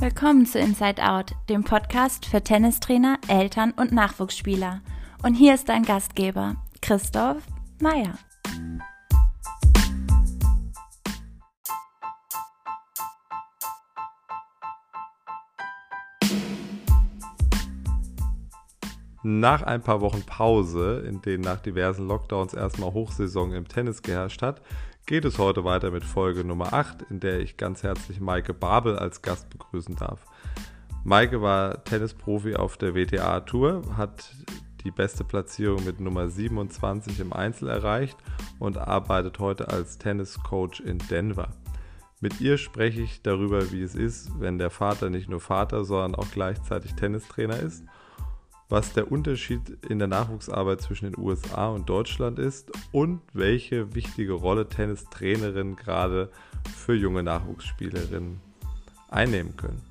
Willkommen zu Inside Out, dem Podcast für Tennistrainer, Eltern und Nachwuchsspieler. Und hier ist dein Gastgeber, Christoph Meyer. Nach ein paar Wochen Pause, in denen nach diversen Lockdowns erstmal Hochsaison im Tennis geherrscht hat, geht es heute weiter mit Folge Nummer 8, in der ich ganz herzlich Maike Babel als Gast begrüßen darf. Maike war Tennisprofi auf der WTA Tour, hat die beste Platzierung mit Nummer 27 im Einzel erreicht und arbeitet heute als Tenniscoach in Denver. Mit ihr spreche ich darüber, wie es ist, wenn der Vater nicht nur Vater, sondern auch gleichzeitig Tennistrainer ist – was der Unterschied in der Nachwuchsarbeit zwischen den USA und Deutschland ist und welche wichtige Rolle Tennistrainerinnen gerade für junge Nachwuchsspielerinnen einnehmen können.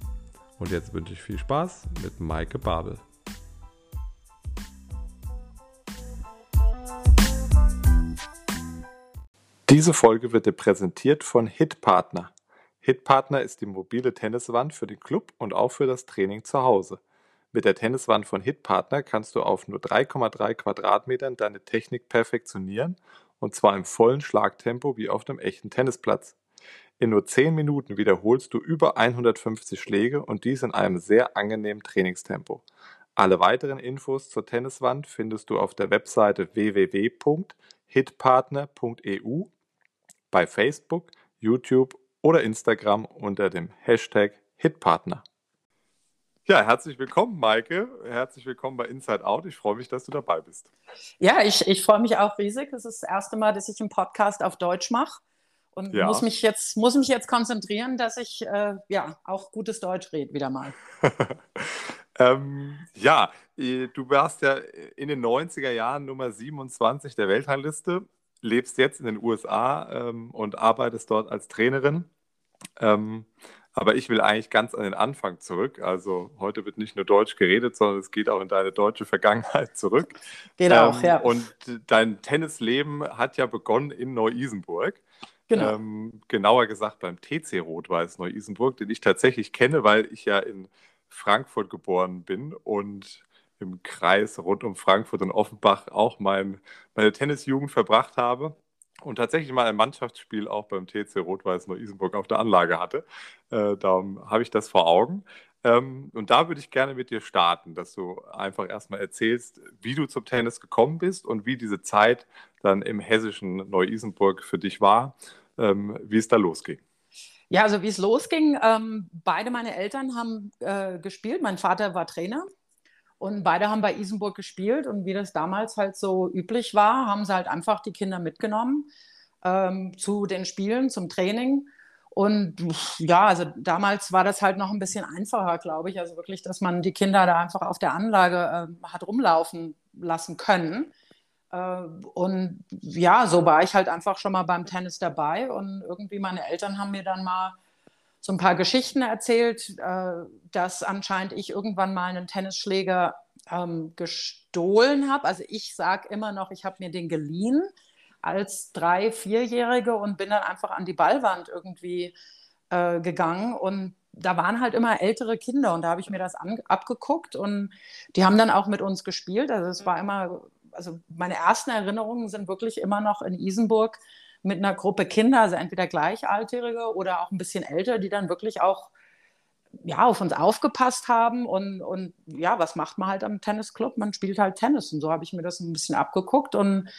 Und jetzt wünsche ich viel Spaß mit Maike Babel. Diese Folge wird dir präsentiert von Hitpartner. Hitpartner ist die mobile Tenniswand für den Club und auch für das Training zu Hause. Mit der Tenniswand von Hitpartner kannst du auf nur 3,3 Quadratmetern deine Technik perfektionieren und zwar im vollen Schlagtempo wie auf einem echten Tennisplatz. In nur 10 Minuten wiederholst du über 150 Schläge und dies in einem sehr angenehmen Trainingstempo. Alle weiteren Infos zur Tenniswand findest du auf der Webseite www.hitpartner.eu, bei Facebook, YouTube oder Instagram unter dem Hashtag Hitpartner. Ja, herzlich willkommen, Maike. Herzlich willkommen bei Inside Out. Ich freue mich, dass du dabei bist. Ja, ich, ich freue mich auch riesig. Das ist das erste Mal, dass ich einen Podcast auf Deutsch mache und ja. muss, mich jetzt, muss mich jetzt konzentrieren, dass ich äh, ja, auch gutes Deutsch rede, wieder mal. ähm, ja, du warst ja in den 90er Jahren Nummer 27 der Weltrangliste, lebst jetzt in den USA ähm, und arbeitest dort als Trainerin. Ähm, aber ich will eigentlich ganz an den Anfang zurück. Also heute wird nicht nur Deutsch geredet, sondern es geht auch in deine deutsche Vergangenheit zurück. Geht ähm, auch, ja. Und dein Tennisleben hat ja begonnen in Neu-Isenburg. Genau. Ähm, genauer gesagt beim TC Rot-Weiß Neu-Isenburg, den ich tatsächlich kenne, weil ich ja in Frankfurt geboren bin und im Kreis rund um Frankfurt und Offenbach auch mein, meine Tennisjugend verbracht habe und tatsächlich mal ein Mannschaftsspiel auch beim TC Rot-Weiß Neu-Isenburg auf der Anlage hatte. Äh, darum habe ich das vor Augen. Ähm, und da würde ich gerne mit dir starten, dass du einfach erstmal erzählst, wie du zum Tennis gekommen bist und wie diese Zeit dann im hessischen Neu-Isenburg für dich war, ähm, wie es da losging. Ja, also wie es losging, ähm, beide meine Eltern haben äh, gespielt. Mein Vater war Trainer und beide haben bei Isenburg gespielt und wie das damals halt so üblich war, haben sie halt einfach die Kinder mitgenommen ähm, zu den Spielen, zum Training. Und ja, also damals war das halt noch ein bisschen einfacher, glaube ich. Also wirklich, dass man die Kinder da einfach auf der Anlage äh, hat rumlaufen lassen können. Äh, und ja, so war ich halt einfach schon mal beim Tennis dabei. Und irgendwie meine Eltern haben mir dann mal so ein paar Geschichten erzählt, äh, dass anscheinend ich irgendwann mal einen Tennisschläger ähm, gestohlen habe. Also ich sage immer noch, ich habe mir den geliehen als drei, vierjährige und bin dann einfach an die Ballwand irgendwie äh, gegangen und da waren halt immer ältere Kinder und da habe ich mir das abgeguckt und die haben dann auch mit uns gespielt. Also es war immer, also meine ersten Erinnerungen sind wirklich immer noch in Isenburg mit einer Gruppe Kinder, also entweder Gleichaltrige oder auch ein bisschen älter, die dann wirklich auch ja, auf uns aufgepasst haben und, und ja, was macht man halt am Tennisclub? Man spielt halt Tennis und so habe ich mir das ein bisschen abgeguckt und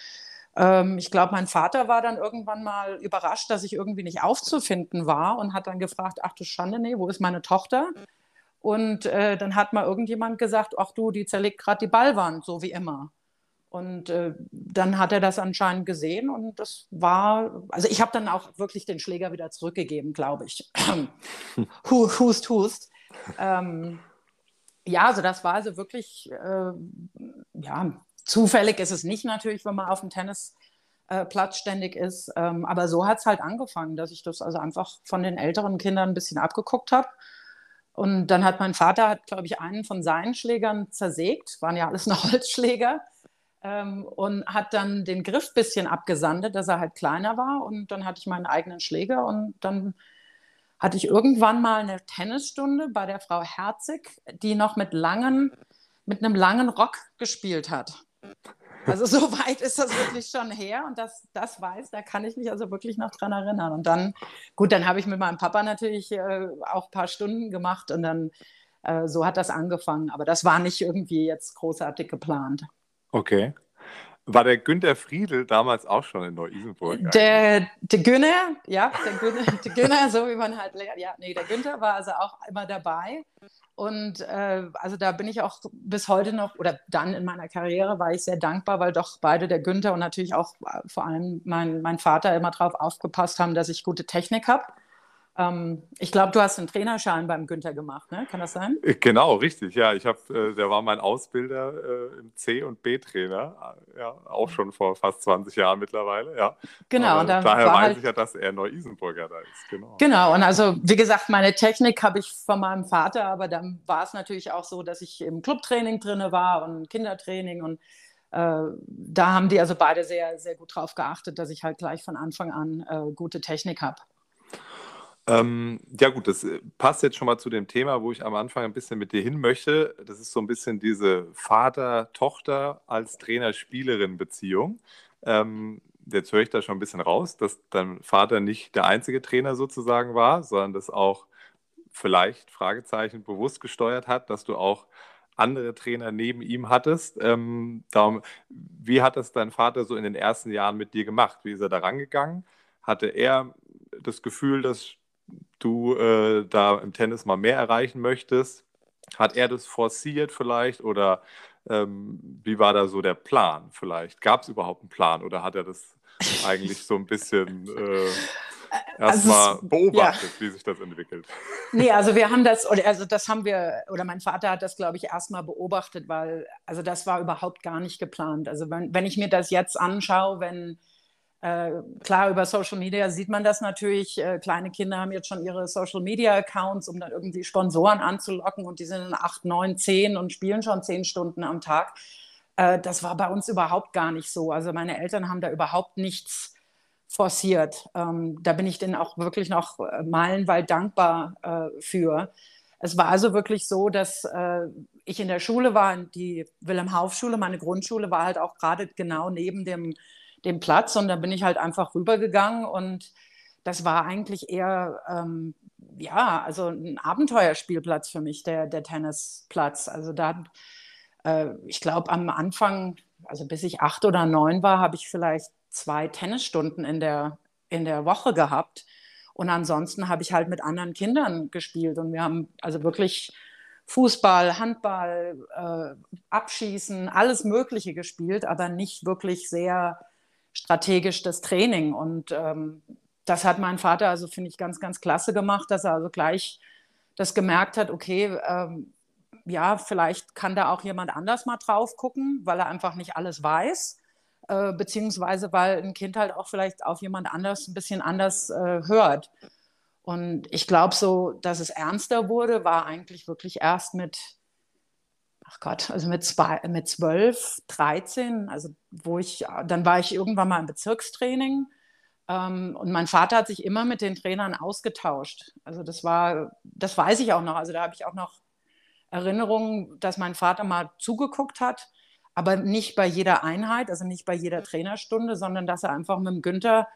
ähm, ich glaube, mein Vater war dann irgendwann mal überrascht, dass ich irgendwie nicht aufzufinden war und hat dann gefragt, ach du Schande, nee, wo ist meine Tochter? Und äh, dann hat mal irgendjemand gesagt, ach du, die zerlegt gerade die Ballwand, so wie immer. Und äh, dann hat er das anscheinend gesehen und das war, also ich habe dann auch wirklich den Schläger wieder zurückgegeben, glaube ich. hust, hust. Ähm, ja, also das war also wirklich, äh, ja, zufällig ist es nicht natürlich, wenn man auf dem Tennisplatz ständig ist, ähm, aber so hat es halt angefangen, dass ich das also einfach von den älteren Kindern ein bisschen abgeguckt habe. Und dann hat mein Vater, glaube ich, einen von seinen Schlägern zersägt, waren ja alles noch Holzschläger ähm, und hat dann den Griff ein bisschen abgesandet, dass er halt kleiner war. Und dann hatte ich meinen eigenen Schläger und dann hatte ich irgendwann mal eine Tennisstunde bei der Frau Herzig, die noch mit langen, mit einem langen Rock gespielt hat. Also so weit ist das wirklich schon her und das, das weiß, da kann ich mich also wirklich noch dran erinnern. Und dann, gut, dann habe ich mit meinem Papa natürlich äh, auch ein paar Stunden gemacht und dann äh, so hat das angefangen. Aber das war nicht irgendwie jetzt großartig geplant. Okay. War der Günther Friedel damals auch schon in Neu-Isenburg? Der, der Günther, ja, der Günther, der Günther, so wie man halt, ja, nee, der Günther war also auch immer dabei. Und äh, also da bin ich auch bis heute noch, oder dann in meiner Karriere war ich sehr dankbar, weil doch beide, der Günther und natürlich auch äh, vor allem mein, mein Vater, immer darauf aufgepasst haben, dass ich gute Technik habe. Ähm, ich glaube, du hast einen Trainerschein beim Günther gemacht, ne? Kann das sein? Äh, genau, richtig. Ja, ich habe, äh, der war mein Ausbilder äh, im C- und B-Trainer, äh, ja, auch schon vor fast 20 Jahren mittlerweile, ja. Genau. und daher weiß halt... ich ja, dass er Neu-Isenburger da ist, genau. Genau, und also, wie gesagt, meine Technik habe ich von meinem Vater, aber dann war es natürlich auch so, dass ich im Clubtraining drin war und Kindertraining und äh, da haben die also beide sehr, sehr gut drauf geachtet, dass ich halt gleich von Anfang an äh, gute Technik habe. Ähm, ja gut, das äh, passt jetzt schon mal zu dem Thema, wo ich am Anfang ein bisschen mit dir hin möchte. Das ist so ein bisschen diese Vater-Tochter als Trainer-Spielerin-Beziehung. Ähm, jetzt höre ich da schon ein bisschen raus, dass dein Vater nicht der einzige Trainer sozusagen war, sondern das auch vielleicht, Fragezeichen, bewusst gesteuert hat, dass du auch andere Trainer neben ihm hattest. Ähm, darum, wie hat das dein Vater so in den ersten Jahren mit dir gemacht? Wie ist er da rangegangen? Hatte er das Gefühl, dass du äh, da im Tennis mal mehr erreichen möchtest. Hat er das forciert vielleicht oder ähm, wie war da so der Plan vielleicht? Gab es überhaupt einen Plan oder hat er das eigentlich so ein bisschen äh, erstmal also, beobachtet, ja. wie sich das entwickelt? Nee, also wir haben das, oder also das haben wir, oder mein Vater hat das, glaube ich, erstmal beobachtet, weil, also das war überhaupt gar nicht geplant. Also wenn, wenn ich mir das jetzt anschaue, wenn äh, klar, über Social Media sieht man das natürlich. Äh, kleine Kinder haben jetzt schon ihre Social Media Accounts, um dann irgendwie Sponsoren anzulocken und die sind in acht, neun, zehn und spielen schon zehn Stunden am Tag. Äh, das war bei uns überhaupt gar nicht so. Also meine Eltern haben da überhaupt nichts forciert. Ähm, da bin ich denen auch wirklich noch äh, meilenweit dankbar äh, für. Es war also wirklich so, dass äh, ich in der Schule war, die Wilhelm-Hauf-Schule, meine Grundschule war halt auch gerade genau neben dem den Platz und dann bin ich halt einfach rübergegangen und das war eigentlich eher, ähm, ja, also ein Abenteuerspielplatz für mich, der, der Tennisplatz. Also da, äh, ich glaube, am Anfang, also bis ich acht oder neun war, habe ich vielleicht zwei Tennisstunden in der, in der Woche gehabt. Und ansonsten habe ich halt mit anderen Kindern gespielt und wir haben also wirklich Fußball, Handball, äh, Abschießen, alles Mögliche gespielt, aber nicht wirklich sehr strategisch das Training. Und ähm, das hat mein Vater, also finde ich ganz, ganz klasse gemacht, dass er also gleich das gemerkt hat, okay, ähm, ja, vielleicht kann da auch jemand anders mal drauf gucken, weil er einfach nicht alles weiß, äh, beziehungsweise weil ein Kind halt auch vielleicht auf jemand anders ein bisschen anders äh, hört. Und ich glaube so, dass es ernster wurde, war eigentlich wirklich erst mit ach Gott, also mit, zwei, mit 12, 13, also wo ich, dann war ich irgendwann mal im Bezirkstraining ähm, und mein Vater hat sich immer mit den Trainern ausgetauscht. Also das war, das weiß ich auch noch. Also da habe ich auch noch Erinnerungen, dass mein Vater mal zugeguckt hat, aber nicht bei jeder Einheit, also nicht bei jeder Trainerstunde, sondern dass er einfach mit dem Günther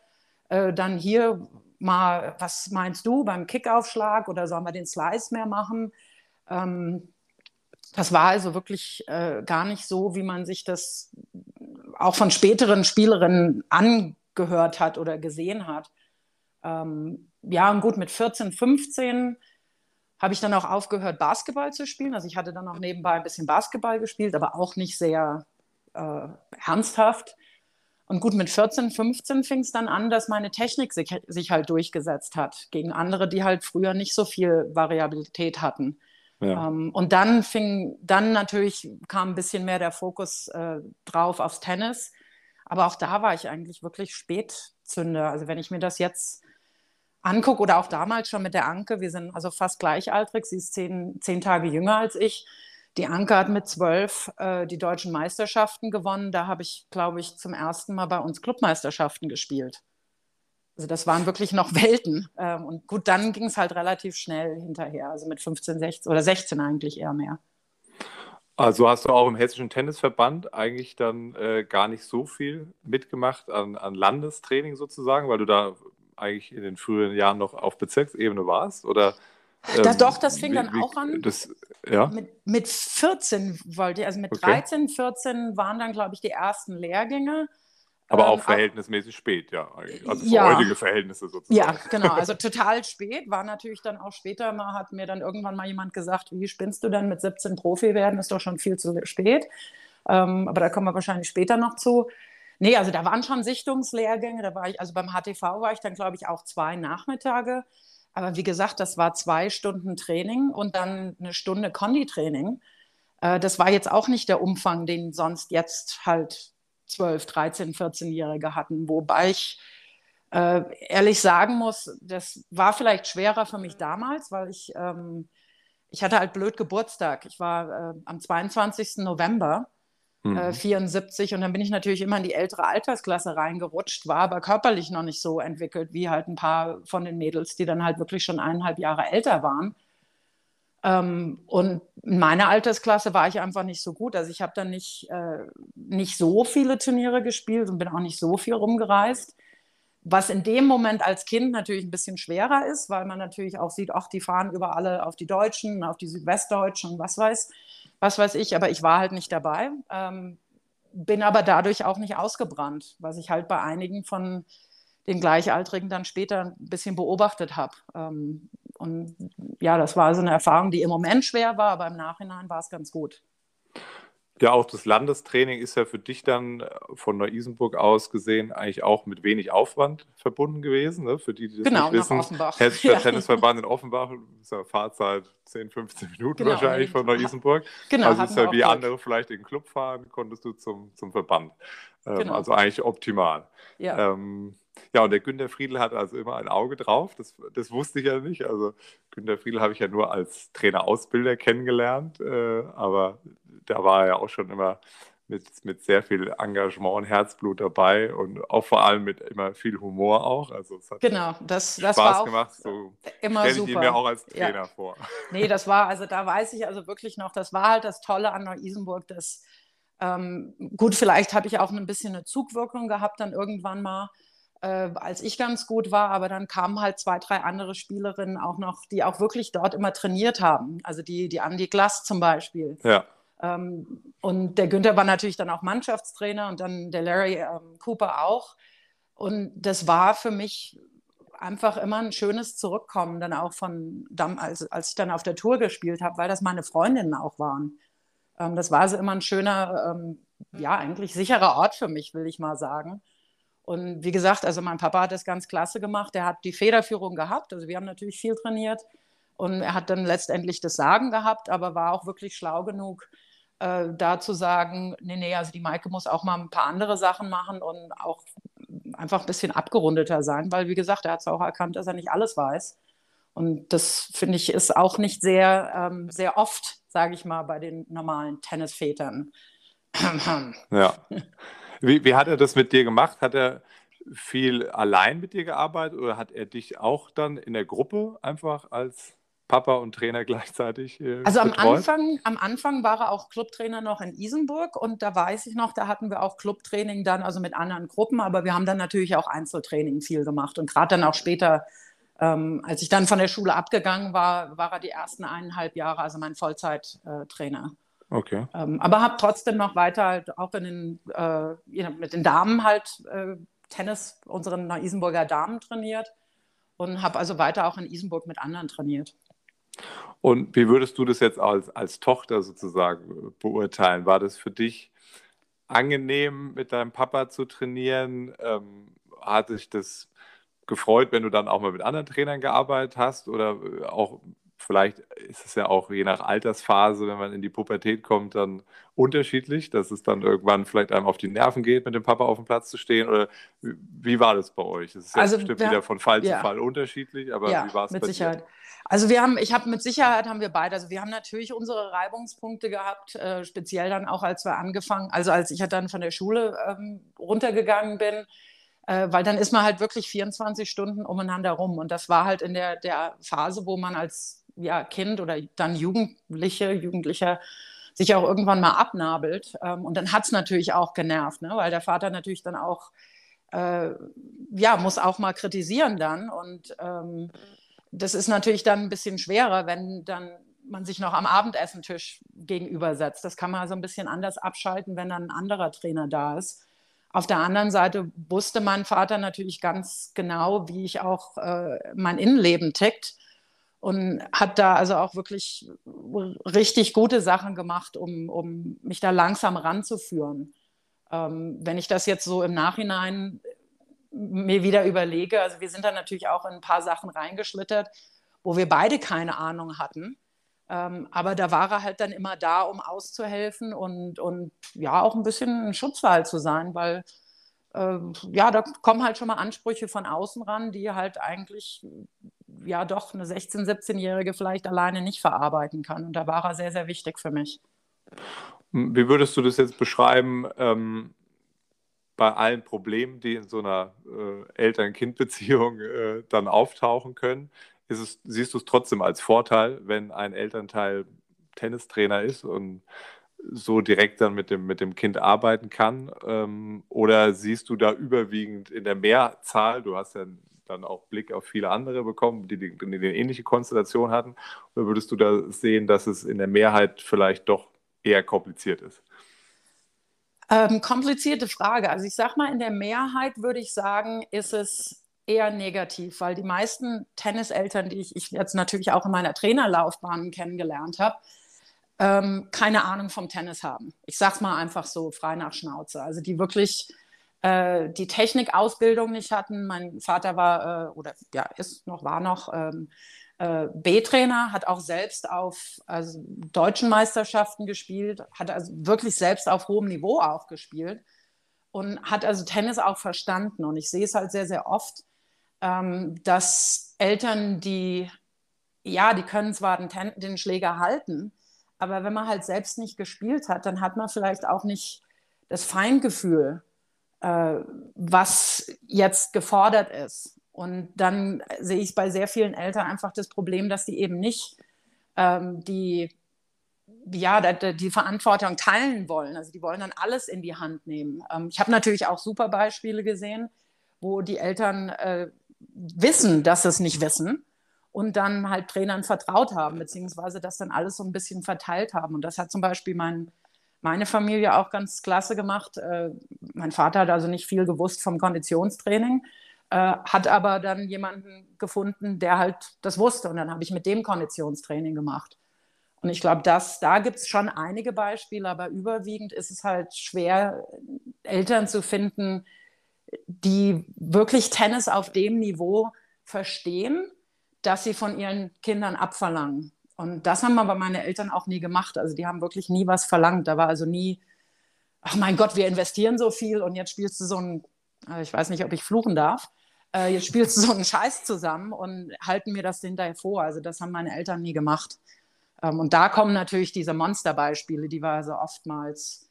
äh, dann hier mal, was meinst du beim Kickaufschlag oder sollen wir den Slice mehr machen? Ähm, das war also wirklich äh, gar nicht so, wie man sich das auch von späteren Spielerinnen angehört hat oder gesehen hat. Ähm, ja, und gut, mit 14, 15 habe ich dann auch aufgehört, Basketball zu spielen. Also ich hatte dann auch nebenbei ein bisschen Basketball gespielt, aber auch nicht sehr äh, ernsthaft. Und gut, mit 14, 15 fing es dann an, dass meine Technik sich, sich halt durchgesetzt hat gegen andere, die halt früher nicht so viel Variabilität hatten. Ja. Ähm, und dann fing, dann natürlich kam ein bisschen mehr der Fokus äh, drauf aufs Tennis. Aber auch da war ich eigentlich wirklich Spätzünder. Also wenn ich mir das jetzt angucke oder auch damals schon mit der Anke, wir sind also fast gleichaltrig, sie ist zehn, zehn Tage jünger als ich. Die Anke hat mit zwölf äh, die deutschen Meisterschaften gewonnen. Da habe ich, glaube ich, zum ersten Mal bei uns Clubmeisterschaften gespielt. Also das waren wirklich noch Welten. Ähm, und gut, dann ging es halt relativ schnell hinterher, also mit 15, 16 oder 16 eigentlich eher mehr. Also hast du auch im Hessischen Tennisverband eigentlich dann äh, gar nicht so viel mitgemacht an, an Landestraining sozusagen, weil du da eigentlich in den früheren Jahren noch auf Bezirksebene warst? Oder ähm, da, doch, das fing wie, dann auch an. Das, ja? mit, mit 14 wollte ich, also mit okay. 13, 14 waren dann, glaube ich, die ersten Lehrgänge. Aber auch ähm, verhältnismäßig spät, ja. Also für ja, heutige Verhältnisse sozusagen. Ja, genau. Also total spät. War natürlich dann auch später mal, hat mir dann irgendwann mal jemand gesagt, wie spinnst du denn mit 17 Profi werden? Ist doch schon viel zu spät. Ähm, aber da kommen wir wahrscheinlich später noch zu. Nee, also da waren schon Sichtungslehrgänge. Da war ich, also beim HTV war ich dann, glaube ich, auch zwei Nachmittage. Aber wie gesagt, das war zwei Stunden Training und dann eine Stunde Konditraining. Äh, das war jetzt auch nicht der Umfang, den sonst jetzt halt 12, 13, 14-Jährige hatten. Wobei ich äh, ehrlich sagen muss, das war vielleicht schwerer für mich damals, weil ich, ähm, ich hatte halt blöd Geburtstag. Ich war äh, am 22. November mhm. 74 äh, und dann bin ich natürlich immer in die ältere Altersklasse reingerutscht, war aber körperlich noch nicht so entwickelt wie halt ein paar von den Mädels, die dann halt wirklich schon eineinhalb Jahre älter waren. Ähm, und in meiner Altersklasse war ich einfach nicht so gut. Also ich habe dann nicht, äh, nicht so viele Turniere gespielt und bin auch nicht so viel rumgereist. Was in dem Moment als Kind natürlich ein bisschen schwerer ist, weil man natürlich auch sieht, ach, die fahren über alle auf die Deutschen, auf die Südwestdeutschen was weiß was weiß ich, aber ich war halt nicht dabei, ähm, bin aber dadurch auch nicht ausgebrannt, was ich halt bei einigen von den Gleichaltrigen dann später ein bisschen beobachtet habe. Ähm, und ja, das war so eine Erfahrung, die im Moment schwer war, aber im Nachhinein war es ganz gut. Ja, auch das Landestraining ist ja für dich dann äh, von Neu-Isenburg aus gesehen eigentlich auch mit wenig Aufwand verbunden gewesen. Ne? Für die, die das genau, nicht wissen, Offenbach. Hessischer ja. Tennisverband in Offenbach, ist ja Fahrzeit 10, 15 Minuten genau, wahrscheinlich von Neu-Isenburg. Genau, also ist ja wie andere vielleicht in den Club fahren, konntest du zum, zum Verband. Ähm, genau. Also eigentlich optimal. Ja. Ähm, ja, und der Günter Friedl hat also immer ein Auge drauf. Das, das wusste ich ja nicht. Also Günter Friedl habe ich ja nur als Trainer-Ausbilder kennengelernt. Äh, aber da war er ja auch schon immer mit, mit sehr viel Engagement und Herzblut dabei und auch vor allem mit immer viel Humor auch. Also es hat genau, das, das Spaß war auch gemacht. So immer super. ich ihn mir auch als Trainer ja. vor. Nee, das war, also da weiß ich also wirklich noch, das war halt das Tolle an Neu-Isenburg, dass ähm, gut, vielleicht habe ich auch ein bisschen eine Zugwirkung gehabt dann irgendwann mal, äh, als ich ganz gut war, aber dann kamen halt zwei, drei andere Spielerinnen auch noch, die auch wirklich dort immer trainiert haben. Also die, die Andi Glass zum Beispiel. Ja ähm, und der Günther war natürlich dann auch Mannschaftstrainer und dann der Larry ähm, Cooper auch. Und das war für mich einfach immer ein schönes Zurückkommen, dann auch von, als, als ich dann auf der Tour gespielt habe, weil das meine Freundinnen auch waren. Ähm, das war also immer ein schöner, ähm, ja, eigentlich sicherer Ort für mich, will ich mal sagen. Und wie gesagt, also mein Papa hat das ganz klasse gemacht. Er hat die Federführung gehabt. Also wir haben natürlich viel trainiert. Und er hat dann letztendlich das Sagen gehabt, aber war auch wirklich schlau genug, äh, da zu sagen, nee, nee, also die Maike muss auch mal ein paar andere Sachen machen und auch einfach ein bisschen abgerundeter sein, weil wie gesagt, er hat es auch erkannt, dass er nicht alles weiß. Und das finde ich ist auch nicht sehr, ähm, sehr oft, sage ich mal, bei den normalen Tennisvätern. ja. Wie, wie hat er das mit dir gemacht? Hat er viel allein mit dir gearbeitet oder hat er dich auch dann in der Gruppe einfach als Papa und Trainer gleichzeitig. Äh, also am Anfang, am Anfang war er auch Clubtrainer noch in Isenburg und da weiß ich noch, da hatten wir auch Clubtraining dann, also mit anderen Gruppen, aber wir haben dann natürlich auch Einzeltraining viel gemacht und gerade dann auch später, ähm, als ich dann von der Schule abgegangen war, war er die ersten eineinhalb Jahre, also mein Vollzeittrainer. Okay. Ähm, aber habe trotzdem noch weiter halt auch in den, äh, mit den Damen halt äh, Tennis, unseren Isenburger Damen trainiert und habe also weiter auch in Isenburg mit anderen trainiert. Und wie würdest du das jetzt als, als Tochter sozusagen beurteilen? War das für dich angenehm, mit deinem Papa zu trainieren? Ähm, hat dich das gefreut, wenn du dann auch mal mit anderen Trainern gearbeitet hast? Oder auch vielleicht ist es ja auch je nach Altersphase, wenn man in die Pubertät kommt, dann unterschiedlich, dass es dann irgendwann vielleicht einem auf die Nerven geht, mit dem Papa auf dem Platz zu stehen? Oder wie war das bei euch? Das ist ja also, bestimmt wieder von Fall ja. zu Fall unterschiedlich, aber ja, wie war es mit Sicherheit. Dir? Also wir haben, ich habe mit Sicherheit haben wir beide, also wir haben natürlich unsere Reibungspunkte gehabt, äh, speziell dann auch, als wir angefangen, also als ich dann von der Schule ähm, runtergegangen bin, äh, weil dann ist man halt wirklich 24 Stunden umeinander rum. Und das war halt in der, der Phase, wo man als ja, Kind oder dann Jugendliche, Jugendlicher sich auch irgendwann mal abnabelt. Ähm, und dann hat es natürlich auch genervt, ne? weil der Vater natürlich dann auch, äh, ja, muss auch mal kritisieren dann. Und ähm, das ist natürlich dann ein bisschen schwerer, wenn dann man sich noch am Abendessentisch gegenübersetzt. Das kann man so ein bisschen anders abschalten, wenn dann ein anderer Trainer da ist. Auf der anderen Seite wusste mein Vater natürlich ganz genau, wie ich auch äh, mein Innenleben tickt und hat da also auch wirklich richtig gute Sachen gemacht, um, um mich da langsam ranzuführen. Ähm, wenn ich das jetzt so im Nachhinein mir wieder überlege, also wir sind da natürlich auch in ein paar Sachen reingeschlittert, wo wir beide keine Ahnung hatten. Ähm, aber da war er halt dann immer da, um auszuhelfen und, und ja, auch ein bisschen ein Schutzwall zu sein, weil äh, ja, da kommen halt schon mal Ansprüche von außen ran, die halt eigentlich ja doch eine 16-, 17-Jährige vielleicht alleine nicht verarbeiten kann. Und da war er sehr, sehr wichtig für mich. Wie würdest du das jetzt beschreiben ähm, bei allen Problemen, die in so einer äh, Eltern-Kind-Beziehung äh, dann auftauchen können? es, siehst du es trotzdem als Vorteil, wenn ein Elternteil Tennistrainer ist und so direkt dann mit dem, mit dem Kind arbeiten kann? Ähm, oder siehst du da überwiegend in der Mehrzahl, du hast ja dann auch Blick auf viele andere bekommen, die, die, die eine ähnliche Konstellation hatten, oder würdest du da sehen, dass es in der Mehrheit vielleicht doch eher kompliziert ist? Ähm, komplizierte Frage. Also ich sage mal, in der Mehrheit würde ich sagen, ist es eher negativ, weil die meisten Tenniseltern, die ich, ich jetzt natürlich auch in meiner Trainerlaufbahn kennengelernt habe, ähm, keine Ahnung vom Tennis haben. Ich sage es mal einfach so frei nach Schnauze. Also die wirklich äh, die Technikausbildung nicht hatten. Mein Vater war äh, oder ja ist noch war noch ähm, äh, B-Trainer, hat auch selbst auf also, deutschen Meisterschaften gespielt, hat also wirklich selbst auf hohem Niveau auch gespielt und hat also Tennis auch verstanden. Und ich sehe es halt sehr, sehr oft, ähm, dass Eltern, die, ja, die können zwar den, Ten den Schläger halten, aber wenn man halt selbst nicht gespielt hat, dann hat man vielleicht auch nicht das Feingefühl, äh, was jetzt gefordert ist. Und dann sehe ich bei sehr vielen Eltern einfach das Problem, dass die eben nicht ähm, die, ja, die, Verantwortung teilen wollen. Also die wollen dann alles in die Hand nehmen. Ähm, ich habe natürlich auch super Beispiele gesehen, wo die Eltern äh, wissen, dass sie es nicht wissen und dann halt Trainern vertraut haben, beziehungsweise das dann alles so ein bisschen verteilt haben. Und das hat zum Beispiel mein, meine Familie auch ganz klasse gemacht. Äh, mein Vater hat also nicht viel gewusst vom Konditionstraining, äh, hat aber dann jemanden gefunden, der halt das wusste. Und dann habe ich mit dem Konditionstraining gemacht. Und ich glaube, da gibt es schon einige Beispiele, aber überwiegend ist es halt schwer, Eltern zu finden, die wirklich Tennis auf dem Niveau verstehen, dass sie von ihren Kindern abverlangen. Und das haben aber meine Eltern auch nie gemacht. Also die haben wirklich nie was verlangt. Da war also nie, ach mein Gott, wir investieren so viel und jetzt spielst du so ein, äh, ich weiß nicht, ob ich fluchen darf, äh, jetzt spielst du so einen Scheiß zusammen und halten mir das hinterher vor. Also das haben meine Eltern nie gemacht. Ähm, und da kommen natürlich diese Monsterbeispiele, die wir also oftmals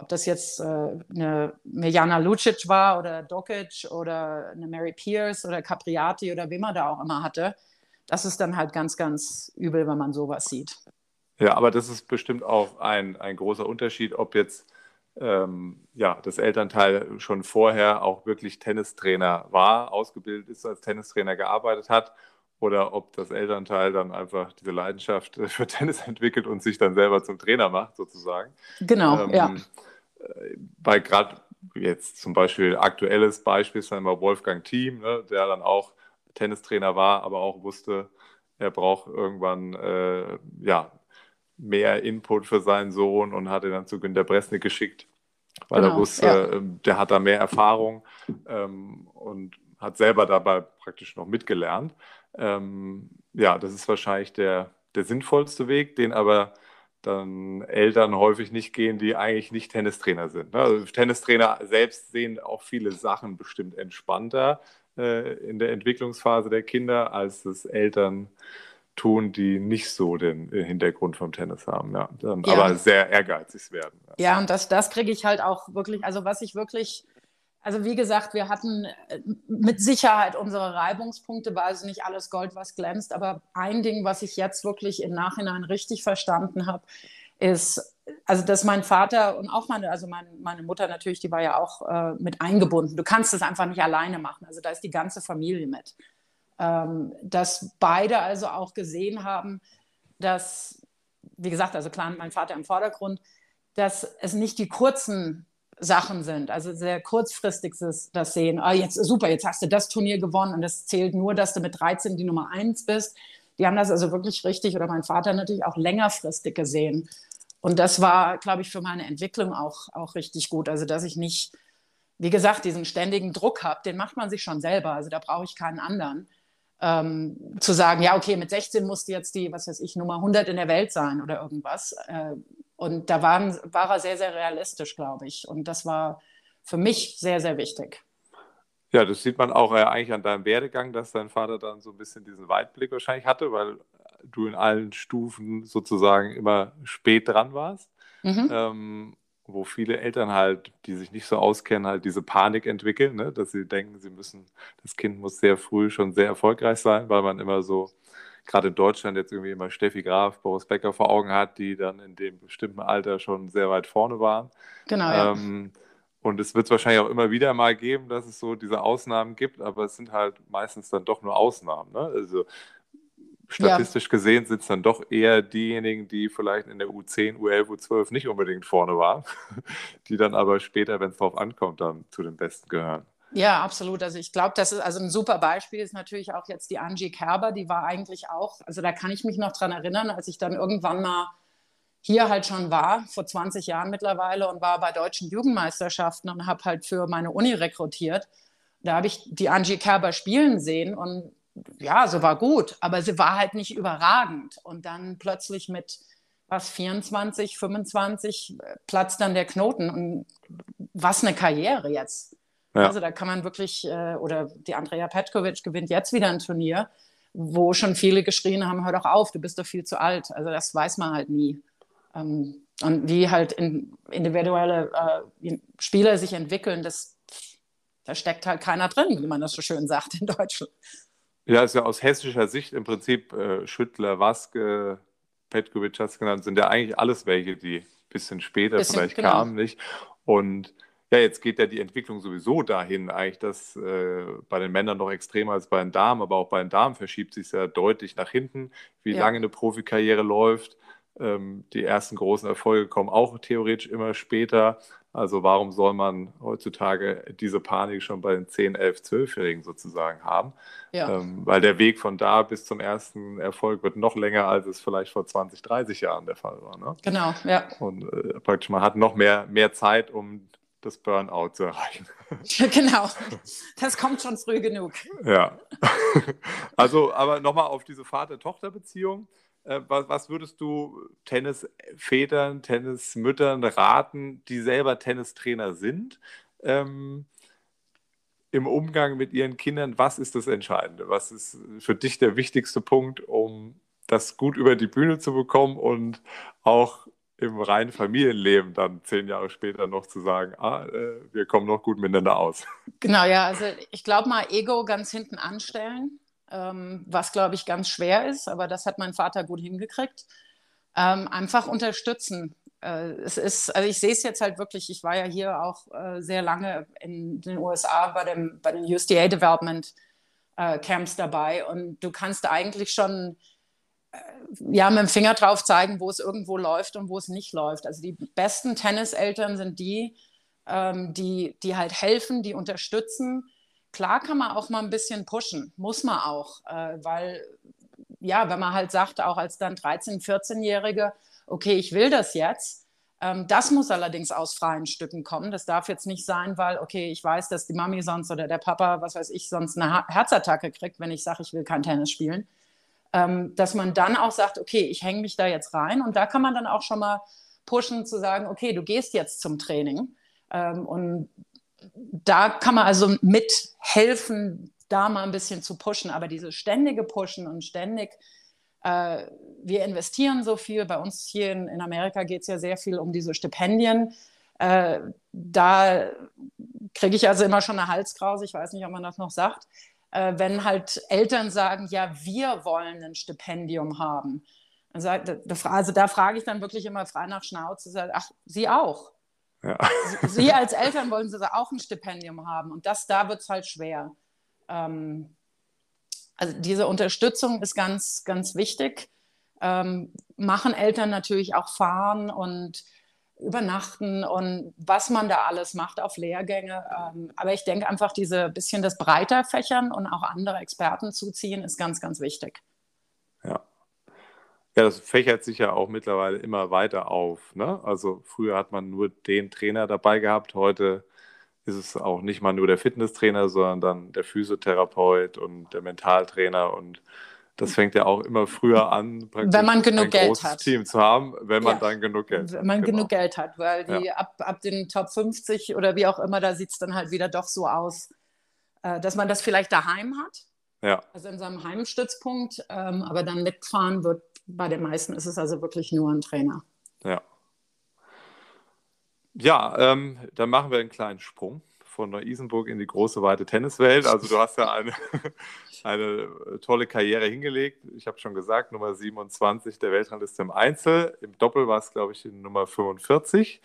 ob das jetzt äh, eine Mirjana Lucic war oder Dokic oder eine Mary Pierce oder Capriati oder wem man da auch immer hatte, das ist dann halt ganz, ganz übel, wenn man sowas sieht. Ja, aber das ist bestimmt auch ein, ein großer Unterschied, ob jetzt ähm, ja, das Elternteil schon vorher auch wirklich Tennistrainer war, ausgebildet ist, als Tennistrainer gearbeitet hat oder ob das Elternteil dann einfach diese Leidenschaft für Tennis entwickelt und sich dann selber zum Trainer macht, sozusagen. Genau, ähm, ja. Bei gerade jetzt zum Beispiel aktuelles Beispiel ist dann mal Wolfgang Thiem, ne, der dann auch Tennistrainer war, aber auch wusste, er braucht irgendwann äh, ja, mehr Input für seinen Sohn und hat ihn dann zu Günter Bresnik geschickt, weil genau, er wusste, ja. äh, der hat da mehr Erfahrung ähm, und hat selber dabei praktisch noch mitgelernt. Ähm, ja, das ist wahrscheinlich der, der sinnvollste Weg, den aber dann Eltern häufig nicht gehen, die eigentlich nicht Tennistrainer sind. Ne? Also Tennistrainer selbst sehen auch viele Sachen bestimmt entspannter äh, in der Entwicklungsphase der Kinder, als das Eltern tun, die nicht so den Hintergrund vom Tennis haben, ja. ja. aber sehr ehrgeizig werden. Ja, ja und das, das kriege ich halt auch wirklich, also was ich wirklich Also wie gesagt, wir hatten äh, mit Sicherheit unsere Reibungspunkte, war also nicht alles Gold, was glänzt. Aber ein Ding, was ich jetzt wirklich im Nachhinein richtig verstanden habe, ist, also dass mein Vater und auch meine, also meine, meine Mutter natürlich, die war ja auch äh, mit eingebunden. Du kannst das einfach nicht alleine machen. Also da ist die ganze Familie mit. Ähm, dass beide also auch gesehen haben, dass, wie gesagt, also klar, mein Vater im Vordergrund, dass es nicht die kurzen Sachen sind, also sehr kurzfristig das sehen. Ah, jetzt super, jetzt hast du das Turnier gewonnen und es zählt nur, dass du mit 13 die Nummer 1 bist. Die haben das also wirklich richtig oder mein Vater natürlich auch längerfristig gesehen. Und das war, glaube ich, für meine Entwicklung auch, auch richtig gut. Also, dass ich nicht, wie gesagt, diesen ständigen Druck habe, den macht man sich schon selber. Also, da brauche ich keinen anderen. Ähm, zu sagen, ja, okay, mit 16 musste jetzt die, was weiß ich, Nummer 100 in der Welt sein oder irgendwas. Äh, und da waren, war er sehr, sehr realistisch, glaube ich. Und das war für mich sehr, sehr wichtig. Ja, das sieht man auch äh, eigentlich an deinem Werdegang, dass dein Vater dann so ein bisschen diesen Weitblick wahrscheinlich hatte, weil du in allen Stufen sozusagen immer spät dran warst. Mhm. Ähm, wo viele Eltern halt, die sich nicht so auskennen, halt diese Panik entwickeln, ne? dass sie denken, sie müssen, das Kind muss sehr früh schon sehr erfolgreich sein, weil man immer so gerade in Deutschland jetzt irgendwie immer Steffi Graf, Boris Becker vor Augen hat, die dann in dem bestimmten Alter schon sehr weit vorne waren. Genau. Ja. Ähm, und es wird es wahrscheinlich auch immer wieder mal geben, dass es so diese Ausnahmen gibt, aber es sind halt meistens dann doch nur Ausnahmen. Ne? Also statistisch ja. gesehen sind es dann doch eher diejenigen, die vielleicht in der U10, U11, U12 nicht unbedingt vorne waren, die dann aber später, wenn es drauf ankommt, dann zu den Besten gehören. Ja, absolut. Also ich glaube, das ist also ein super Beispiel ist natürlich auch jetzt die Angie Kerber, die war eigentlich auch, also da kann ich mich noch dran erinnern, als ich dann irgendwann mal hier halt schon war, vor 20 Jahren mittlerweile und war bei deutschen Jugendmeisterschaften und habe halt für meine Uni rekrutiert. Da habe ich die Angie Kerber spielen sehen und ja, sie war gut, aber sie war halt nicht überragend. Und dann plötzlich mit was 24, 25 platzt dann der Knoten und was eine Karriere jetzt. Ja. Also da kann man wirklich, äh, oder die Andrea Petkovic gewinnt jetzt wieder ein Turnier, wo schon viele geschrien haben, hör doch auf, du bist doch viel zu alt. Also das weiß man halt nie. Ähm, und wie halt in, individuelle äh, Spieler sich entwickeln, das, da steckt halt keiner drin, wie man das so schön sagt in Deutschland. Ja, ist ja aus hessischer Sicht im Prinzip äh, Schüttler, Waske, Petkovic hast du genannt, sind ja eigentlich alles welche, die ein bisschen später bisschen, vielleicht genau. kamen, nicht? Und ja, jetzt geht ja die Entwicklung sowieso dahin, eigentlich, dass äh, bei den Männern noch extremer als bei den Damen, aber auch bei den Damen verschiebt sich ja deutlich nach hinten, wie ja. lange eine Profikarriere läuft. Ähm, die ersten großen Erfolge kommen auch theoretisch immer später. Also warum soll man heutzutage diese Panik schon bei den 10, 11, 12-Jährigen sozusagen haben? Ja. Ähm, weil der Weg von da bis zum ersten Erfolg wird noch länger, als es vielleicht vor 20, 30 Jahren der Fall war. Ne? Genau, ja. Und äh, praktisch man hat noch mehr, mehr Zeit, um das Burnout zu erreichen. genau, das kommt schon früh genug. Ja. Also, aber nochmal auf diese Vater-Tochter-Beziehung. Äh, was, was, würdest du Tennisvätern, Tennismüttern raten, die selber Tennistrainer sind? Ähm, Im Umgang mit ihren Kindern, was ist das Entscheidende? Was ist für dich der wichtigste Punkt, um das gut über die Bühne zu bekommen und auch im reinen Familienleben dann zehn Jahre später noch zu sagen, ah, äh, wir kommen noch gut miteinander aus. Genau, ja, also ich glaube mal, Ego ganz hinten anstellen, ähm, was glaube ich ganz schwer ist, aber das hat mein Vater gut hingekriegt. Ähm, einfach unterstützen. Äh, es ist, also ich sehe es jetzt halt wirklich, ich war ja hier auch äh, sehr lange in den USA bei, dem, bei den USDA Development äh, Camps dabei und du kannst eigentlich schon ja, mit dem Finger drauf zeigen, wo es irgendwo läuft und wo es nicht läuft. Also die besten Tenniseltern sind die, ähm, die, die halt helfen, die unterstützen. Klar kann man auch mal ein bisschen pushen, muss man auch, äh, weil ja, wenn man halt sagt, auch als dann 13-, 14-Jährige, okay, ich will das jetzt, ähm, das muss allerdings aus freien Stücken kommen. Das darf jetzt nicht sein, weil, okay, ich weiß, dass die Mami sonst oder der Papa, was weiß ich, sonst eine Herzattacke kriegt, wenn ich sage, ich will kein Tennis spielen ähm, dass man dann auch sagt, okay, ich hänge mich da jetzt rein und da kann man dann auch schon mal pushen zu sagen, okay, du gehst jetzt zum Training ähm, und da kann man also mithelfen, da mal ein bisschen zu pushen, aber diese ständige Pushen und ständig, äh, wir investieren so viel, bei uns hier in, in Amerika geht es ja sehr viel um diese Stipendien, Äh, da kriege ich also immer schon eine Halskrause, ich weiß nicht, ob man das noch sagt, äh, wenn halt Eltern sagen, ja, wir wollen ein Stipendium haben. Also da frage ich dann wirklich immer frei nach Schnauze, ach, Sie auch. Ja. Sie als Eltern wollen Sie auch ein Stipendium haben und das, da wird es halt schwer. Ähm, also diese Unterstützung ist ganz, ganz wichtig. Ähm, machen Eltern natürlich auch fahren und übernachten und was man da alles macht auf Lehrgänge. Ähm, aber ich denke einfach, diese bisschen das breiter fächern und auch andere Experten zuziehen, ist ganz, ganz wichtig. Ja. Das fächert sich ja auch mittlerweile immer weiter auf. Ne? Also früher hat man nur den Trainer dabei gehabt, heute ist es auch nicht mal nur der Fitnesstrainer, sondern dann der Physiotherapeut und der Mentaltrainer und das fängt ja auch immer früher an, wenn man genug ein Geld hat. Team zu haben, wenn man ja. dann genug Geld hat. Wenn man genau. genug Geld hat, weil die ja. ab, ab den Top 50 oder wie auch immer, da sieht es dann halt wieder doch so aus, äh, dass man das vielleicht daheim hat. Ja. Also in seinem Heimstützpunkt, ähm, aber dann mitfahren wird, bei den meisten ist es also wirklich nur ein Trainer. Ja. Ja, ähm, dann machen wir einen kleinen Sprung von Neu-Isenburg in die große, weite Tenniswelt. Also du hast ja eine, eine tolle Karriere hingelegt. Ich habe schon gesagt, Nummer 27 der Weltrangliste im Einzel. Im Doppel war es, glaube ich, Nummer 45,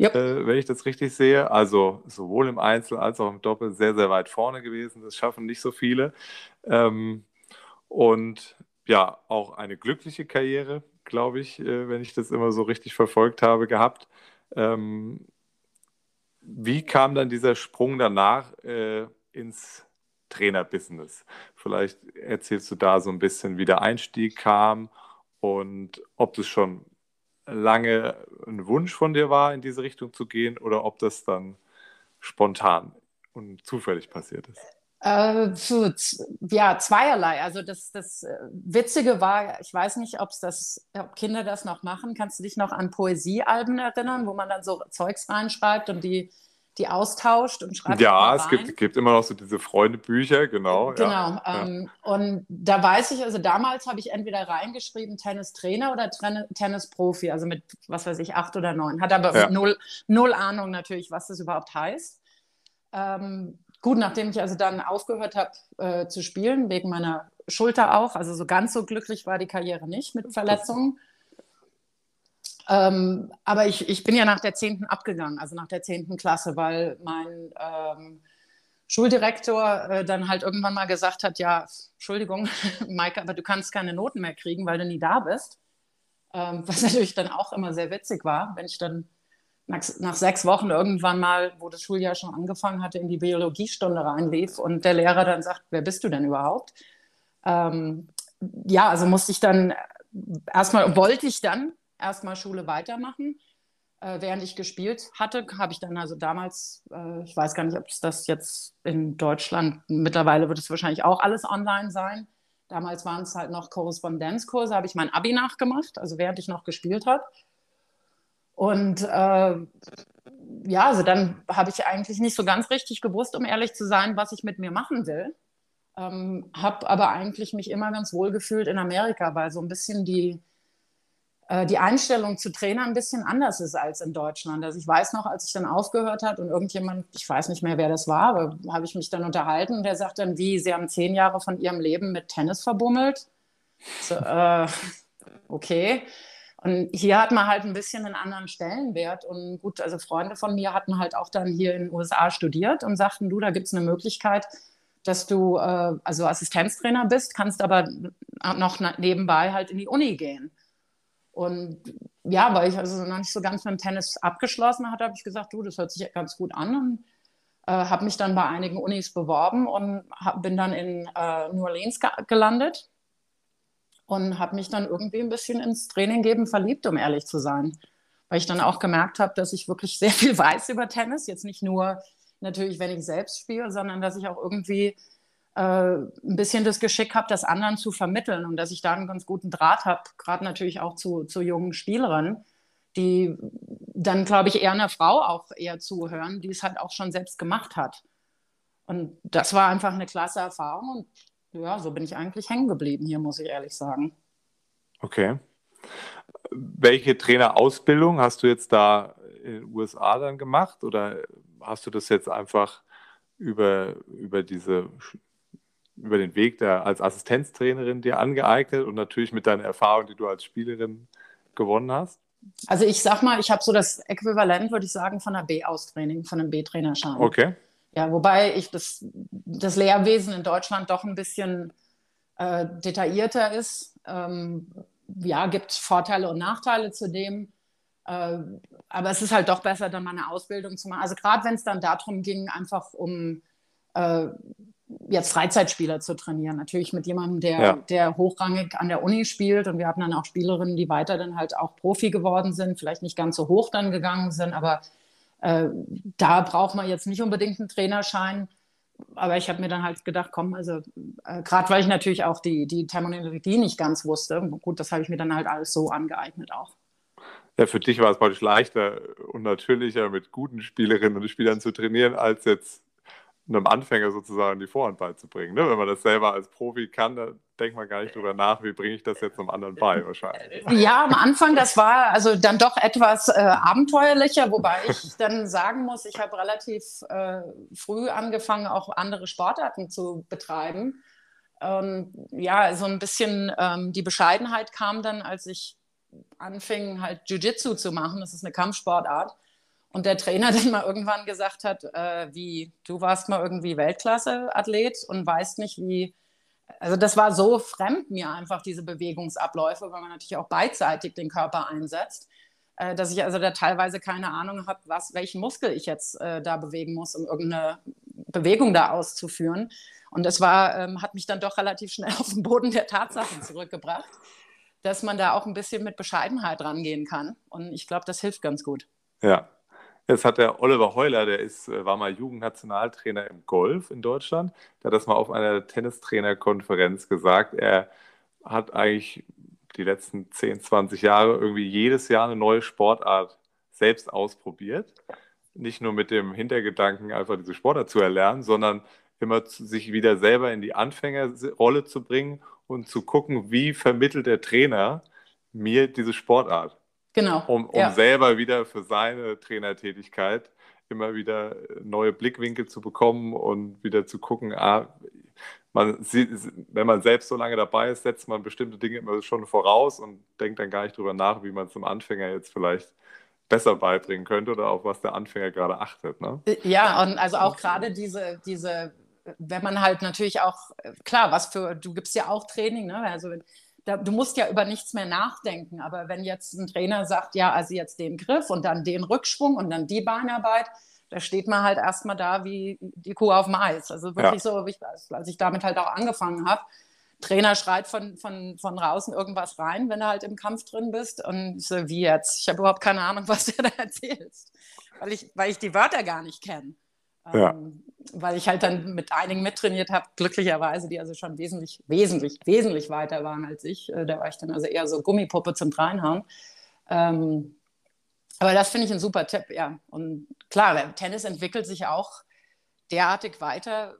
yep. äh, wenn ich das richtig sehe. Also sowohl im Einzel als auch im Doppel sehr, sehr weit vorne gewesen. Das schaffen nicht so viele. Ähm, und ja, auch eine glückliche Karriere, glaube ich, äh, wenn ich das immer so richtig verfolgt habe, gehabt. Ähm, wie kam dann dieser Sprung danach äh, ins Trainerbusiness? Vielleicht erzählst du da so ein bisschen, wie der Einstieg kam und ob das schon lange ein Wunsch von dir war, in diese Richtung zu gehen oder ob das dann spontan und zufällig passiert ist. Äh, ja, zweierlei. Also das, das äh, Witzige war, ich weiß nicht, ob's das, ob Kinder das noch machen. Kannst du dich noch an Poesiealben erinnern, wo man dann so Zeugs reinschreibt und die, die austauscht und schreibt? Ja, es gibt, gibt immer noch so diese Freundebücher, genau. Genau. Ja, ähm, ja. Und da weiß ich, also damals habe ich entweder reingeschrieben Tennistrainer oder Tennisprofi, also mit, was weiß ich, acht oder neun. Hat aber ja. null, null Ahnung natürlich, was das überhaupt heißt. Ähm, Gut, nachdem ich also dann aufgehört habe äh, zu spielen, wegen meiner Schulter auch, also so ganz so glücklich war die Karriere nicht mit Verletzungen. Ähm, aber ich, ich bin ja nach der 10. abgegangen, also nach der 10. Klasse, weil mein ähm, Schuldirektor äh, dann halt irgendwann mal gesagt hat, ja, Entschuldigung, Maike, aber du kannst keine Noten mehr kriegen, weil du nie da bist. Ähm, was natürlich dann auch immer sehr witzig war, wenn ich dann nach, nach, sechs Wochen irgendwann mal, wo das Schuljahr schon angefangen hatte, in die Biologiestunde reinlief und der Lehrer dann sagt, wer bist du denn überhaupt? Ähm, ja, also musste ich dann erstmal, wollte ich dann erstmal Schule weitermachen. Äh, während ich gespielt hatte, habe ich dann also damals, äh, ich weiß gar nicht, ob es das jetzt in Deutschland, mittlerweile wird es wahrscheinlich auch alles online sein. Damals waren es halt noch Korrespondenzkurse, habe ich mein Abi nachgemacht, also während ich noch gespielt habe. Und äh, ja, also dann habe ich eigentlich nicht so ganz richtig gewusst, um ehrlich zu sein, was ich mit mir machen will. Ähm, habe aber eigentlich mich immer ganz wohl gefühlt in Amerika, weil so ein bisschen die, äh, die Einstellung zu Trainer ein bisschen anders ist als in Deutschland. Also ich weiß noch, als ich dann aufgehört habe und irgendjemand, ich weiß nicht mehr, wer das war, aber habe ich mich dann unterhalten und der sagt dann, wie, Sie haben zehn Jahre von Ihrem Leben mit Tennis verbummelt. So, äh, okay. Und hier hat man halt ein bisschen einen anderen Stellenwert. Und gut, also Freunde von mir hatten halt auch dann hier in den USA studiert und sagten, du, da gibt es eine Möglichkeit, dass du äh, also Assistenztrainer bist, kannst aber noch nebenbei halt in die Uni gehen. Und ja, weil ich also noch nicht so ganz mit dem Tennis abgeschlossen hatte, habe ich gesagt, du, das hört sich ganz gut an und äh, habe mich dann bei einigen Unis beworben und hab, bin dann in äh, New Orleans gelandet und habe mich dann irgendwie ein bisschen ins Training geben verliebt, um ehrlich zu sein. Weil ich dann auch gemerkt habe, dass ich wirklich sehr viel weiß über Tennis. Jetzt nicht nur natürlich, wenn ich selbst spiele, sondern dass ich auch irgendwie äh, ein bisschen das Geschick habe, das anderen zu vermitteln und dass ich da einen ganz guten Draht habe, gerade natürlich auch zu, zu jungen Spielerinnen, die dann, glaube ich, eher einer Frau auch eher zuhören, die es halt auch schon selbst gemacht hat. Und das war einfach eine klasse Erfahrung und ja, so bin ich eigentlich hängen geblieben hier, muss ich ehrlich sagen. Okay. Welche Trainerausbildung hast du jetzt da in den USA dann gemacht oder hast du das jetzt einfach über, über diese über den Weg der, als Assistenztrainerin dir angeeignet und natürlich mit deiner Erfahrung, die du als Spielerin gewonnen hast? Also ich sag mal, ich habe so das Äquivalent, würde ich sagen, von einer B-Austraining, von einem B-Trainerschein. Okay. Ja, wobei ich das, das Lehrwesen in Deutschland doch ein bisschen äh, detaillierter ist. Ähm, ja, gibt Vorteile und Nachteile zu dem. Äh, aber es ist halt doch besser, dann mal eine Ausbildung zu machen. Also gerade wenn es dann darum ging, einfach um äh, jetzt Freizeitspieler zu trainieren. Natürlich mit jemandem, der, ja. der hochrangig an der Uni spielt. Und wir hatten dann auch Spielerinnen, die weiter dann halt auch Profi geworden sind, vielleicht nicht ganz so hoch dann gegangen sind. Aber äh, da braucht man jetzt nicht unbedingt einen Trainerschein. Aber ich habe mir dann halt gedacht, komm, also äh, gerade weil ich natürlich auch die, die Terminologie nicht ganz wusste, gut, das habe ich mir dann halt alles so angeeignet auch. Ja, für dich war es praktisch leichter und natürlicher, mit guten Spielerinnen und Spielern zu trainieren, als jetzt einem Anfänger sozusagen die Vorhand beizubringen. Ne? Wenn man das selber als Profi kann, dann denkt man gar nicht drüber nach, wie bringe ich das jetzt einem anderen bei wahrscheinlich. Ja, am Anfang, das war also dann doch etwas äh, abenteuerlicher, wobei ich dann sagen muss, ich habe relativ äh, früh angefangen, auch andere Sportarten zu betreiben. Ähm, ja, so ein bisschen ähm, die Bescheidenheit kam dann, als ich anfing, halt Jiu-Jitsu zu machen. Das ist eine Kampfsportart. Und der Trainer dann mal irgendwann gesagt hat, äh, wie, du warst mal irgendwie Weltklasse-Athlet und weißt nicht, wie, also das war so fremd mir einfach, diese Bewegungsabläufe, weil man natürlich auch beidseitig den Körper einsetzt, äh, dass ich also da teilweise keine Ahnung habe, was, welchen Muskel ich jetzt äh, da bewegen muss, um irgendeine Bewegung da auszuführen. Und das war, ähm, hat mich dann doch relativ schnell auf den Boden der Tatsachen zurückgebracht, dass man da auch ein bisschen mit Bescheidenheit rangehen kann. Und ich glaube, das hilft ganz gut. Ja, Jetzt hat der Oliver Heuler, der ist, äh, war mal Jugendnationaltrainer im Golf in Deutschland, der hat das mal auf einer Tennistrainerkonferenz gesagt. Er hat eigentlich die letzten 10, 20 Jahre irgendwie jedes Jahr eine neue Sportart selbst ausprobiert. Nicht nur mit dem Hintergedanken, einfach diese Sportart zu erlernen, sondern immer zu, sich wieder selber in die Anfängerrolle zu bringen und zu gucken, wie vermittelt der Trainer mir diese Sportart. Genau. Um, um ja. selber wieder für seine Trainertätigkeit immer wieder neue Blickwinkel zu bekommen und wieder zu gucken, ah, man sieht, wenn man selbst so lange dabei ist, setzt man bestimmte Dinge immer schon voraus und denkt dann gar nicht drüber nach, wie man es dem Anfänger jetzt vielleicht besser beibringen könnte oder auf was der Anfänger gerade achtet. Ne? Äh, ja, und also auch gerade diese, diese, wenn man halt natürlich auch, klar, was für, du gibst ja auch Training, ne? Also da, du musst ja über nichts mehr nachdenken. Aber wenn jetzt ein Trainer sagt, ja, also jetzt den Griff und dann den Rückschwung und dann die Beinarbeit, da steht man halt erstmal da wie die Kuh auf dem Eis. Also wirklich ja. so, als ich damit halt auch angefangen habe. Trainer schreit von, von, von draußen irgendwas rein, wenn du halt im Kampf drin bist. Und ich so, wie jetzt? Ich habe überhaupt keine Ahnung, was du da erzählst. Weil ich, weil ich die Wörter gar nicht kenne. Ja. Ähm, weil ich halt dann mit einigen mittrainiert habe, glücklicherweise, die also schon wesentlich, wesentlich, wesentlich weiter waren als ich. Äh, da war ich dann also eher so Gummipuppe zum Dreinhauen. Ähm, aber das finde ich ein super Tipp, ja. Und klar, Tennis entwickelt sich auch derartig weiter.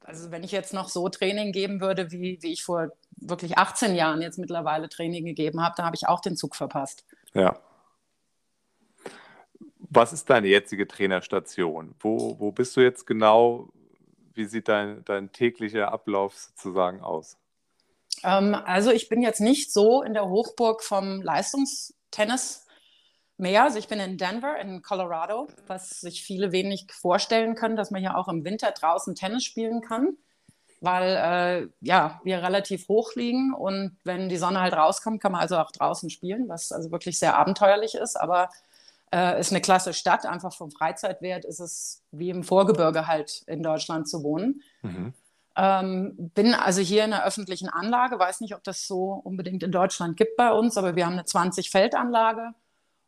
Also wenn ich jetzt noch so Training geben würde, wie, wie ich vor wirklich 18 Jahren jetzt mittlerweile Training gegeben habe, da habe ich auch den Zug verpasst. Ja, was ist deine jetzige Trainerstation? Wo, wo bist du jetzt genau? Wie sieht dein, dein täglicher Ablauf sozusagen aus? Ähm, also ich bin jetzt nicht so in der Hochburg vom Leistungstennis mehr. Also ich bin in Denver, in Colorado, was sich viele wenig vorstellen können, dass man ja auch im Winter draußen Tennis spielen kann, weil äh, ja, wir relativ hoch liegen und wenn die Sonne halt rauskommt, kann man also auch draußen spielen, was also wirklich sehr abenteuerlich ist. Aber äh, ist eine klasse Stadt, einfach vom Freizeitwert ist es wie im Vorgebirge halt in Deutschland zu wohnen. Mhm. Ähm, bin also hier in einer öffentlichen Anlage, weiß nicht, ob das so unbedingt in Deutschland gibt bei uns, aber wir haben eine 20-Feld-Anlage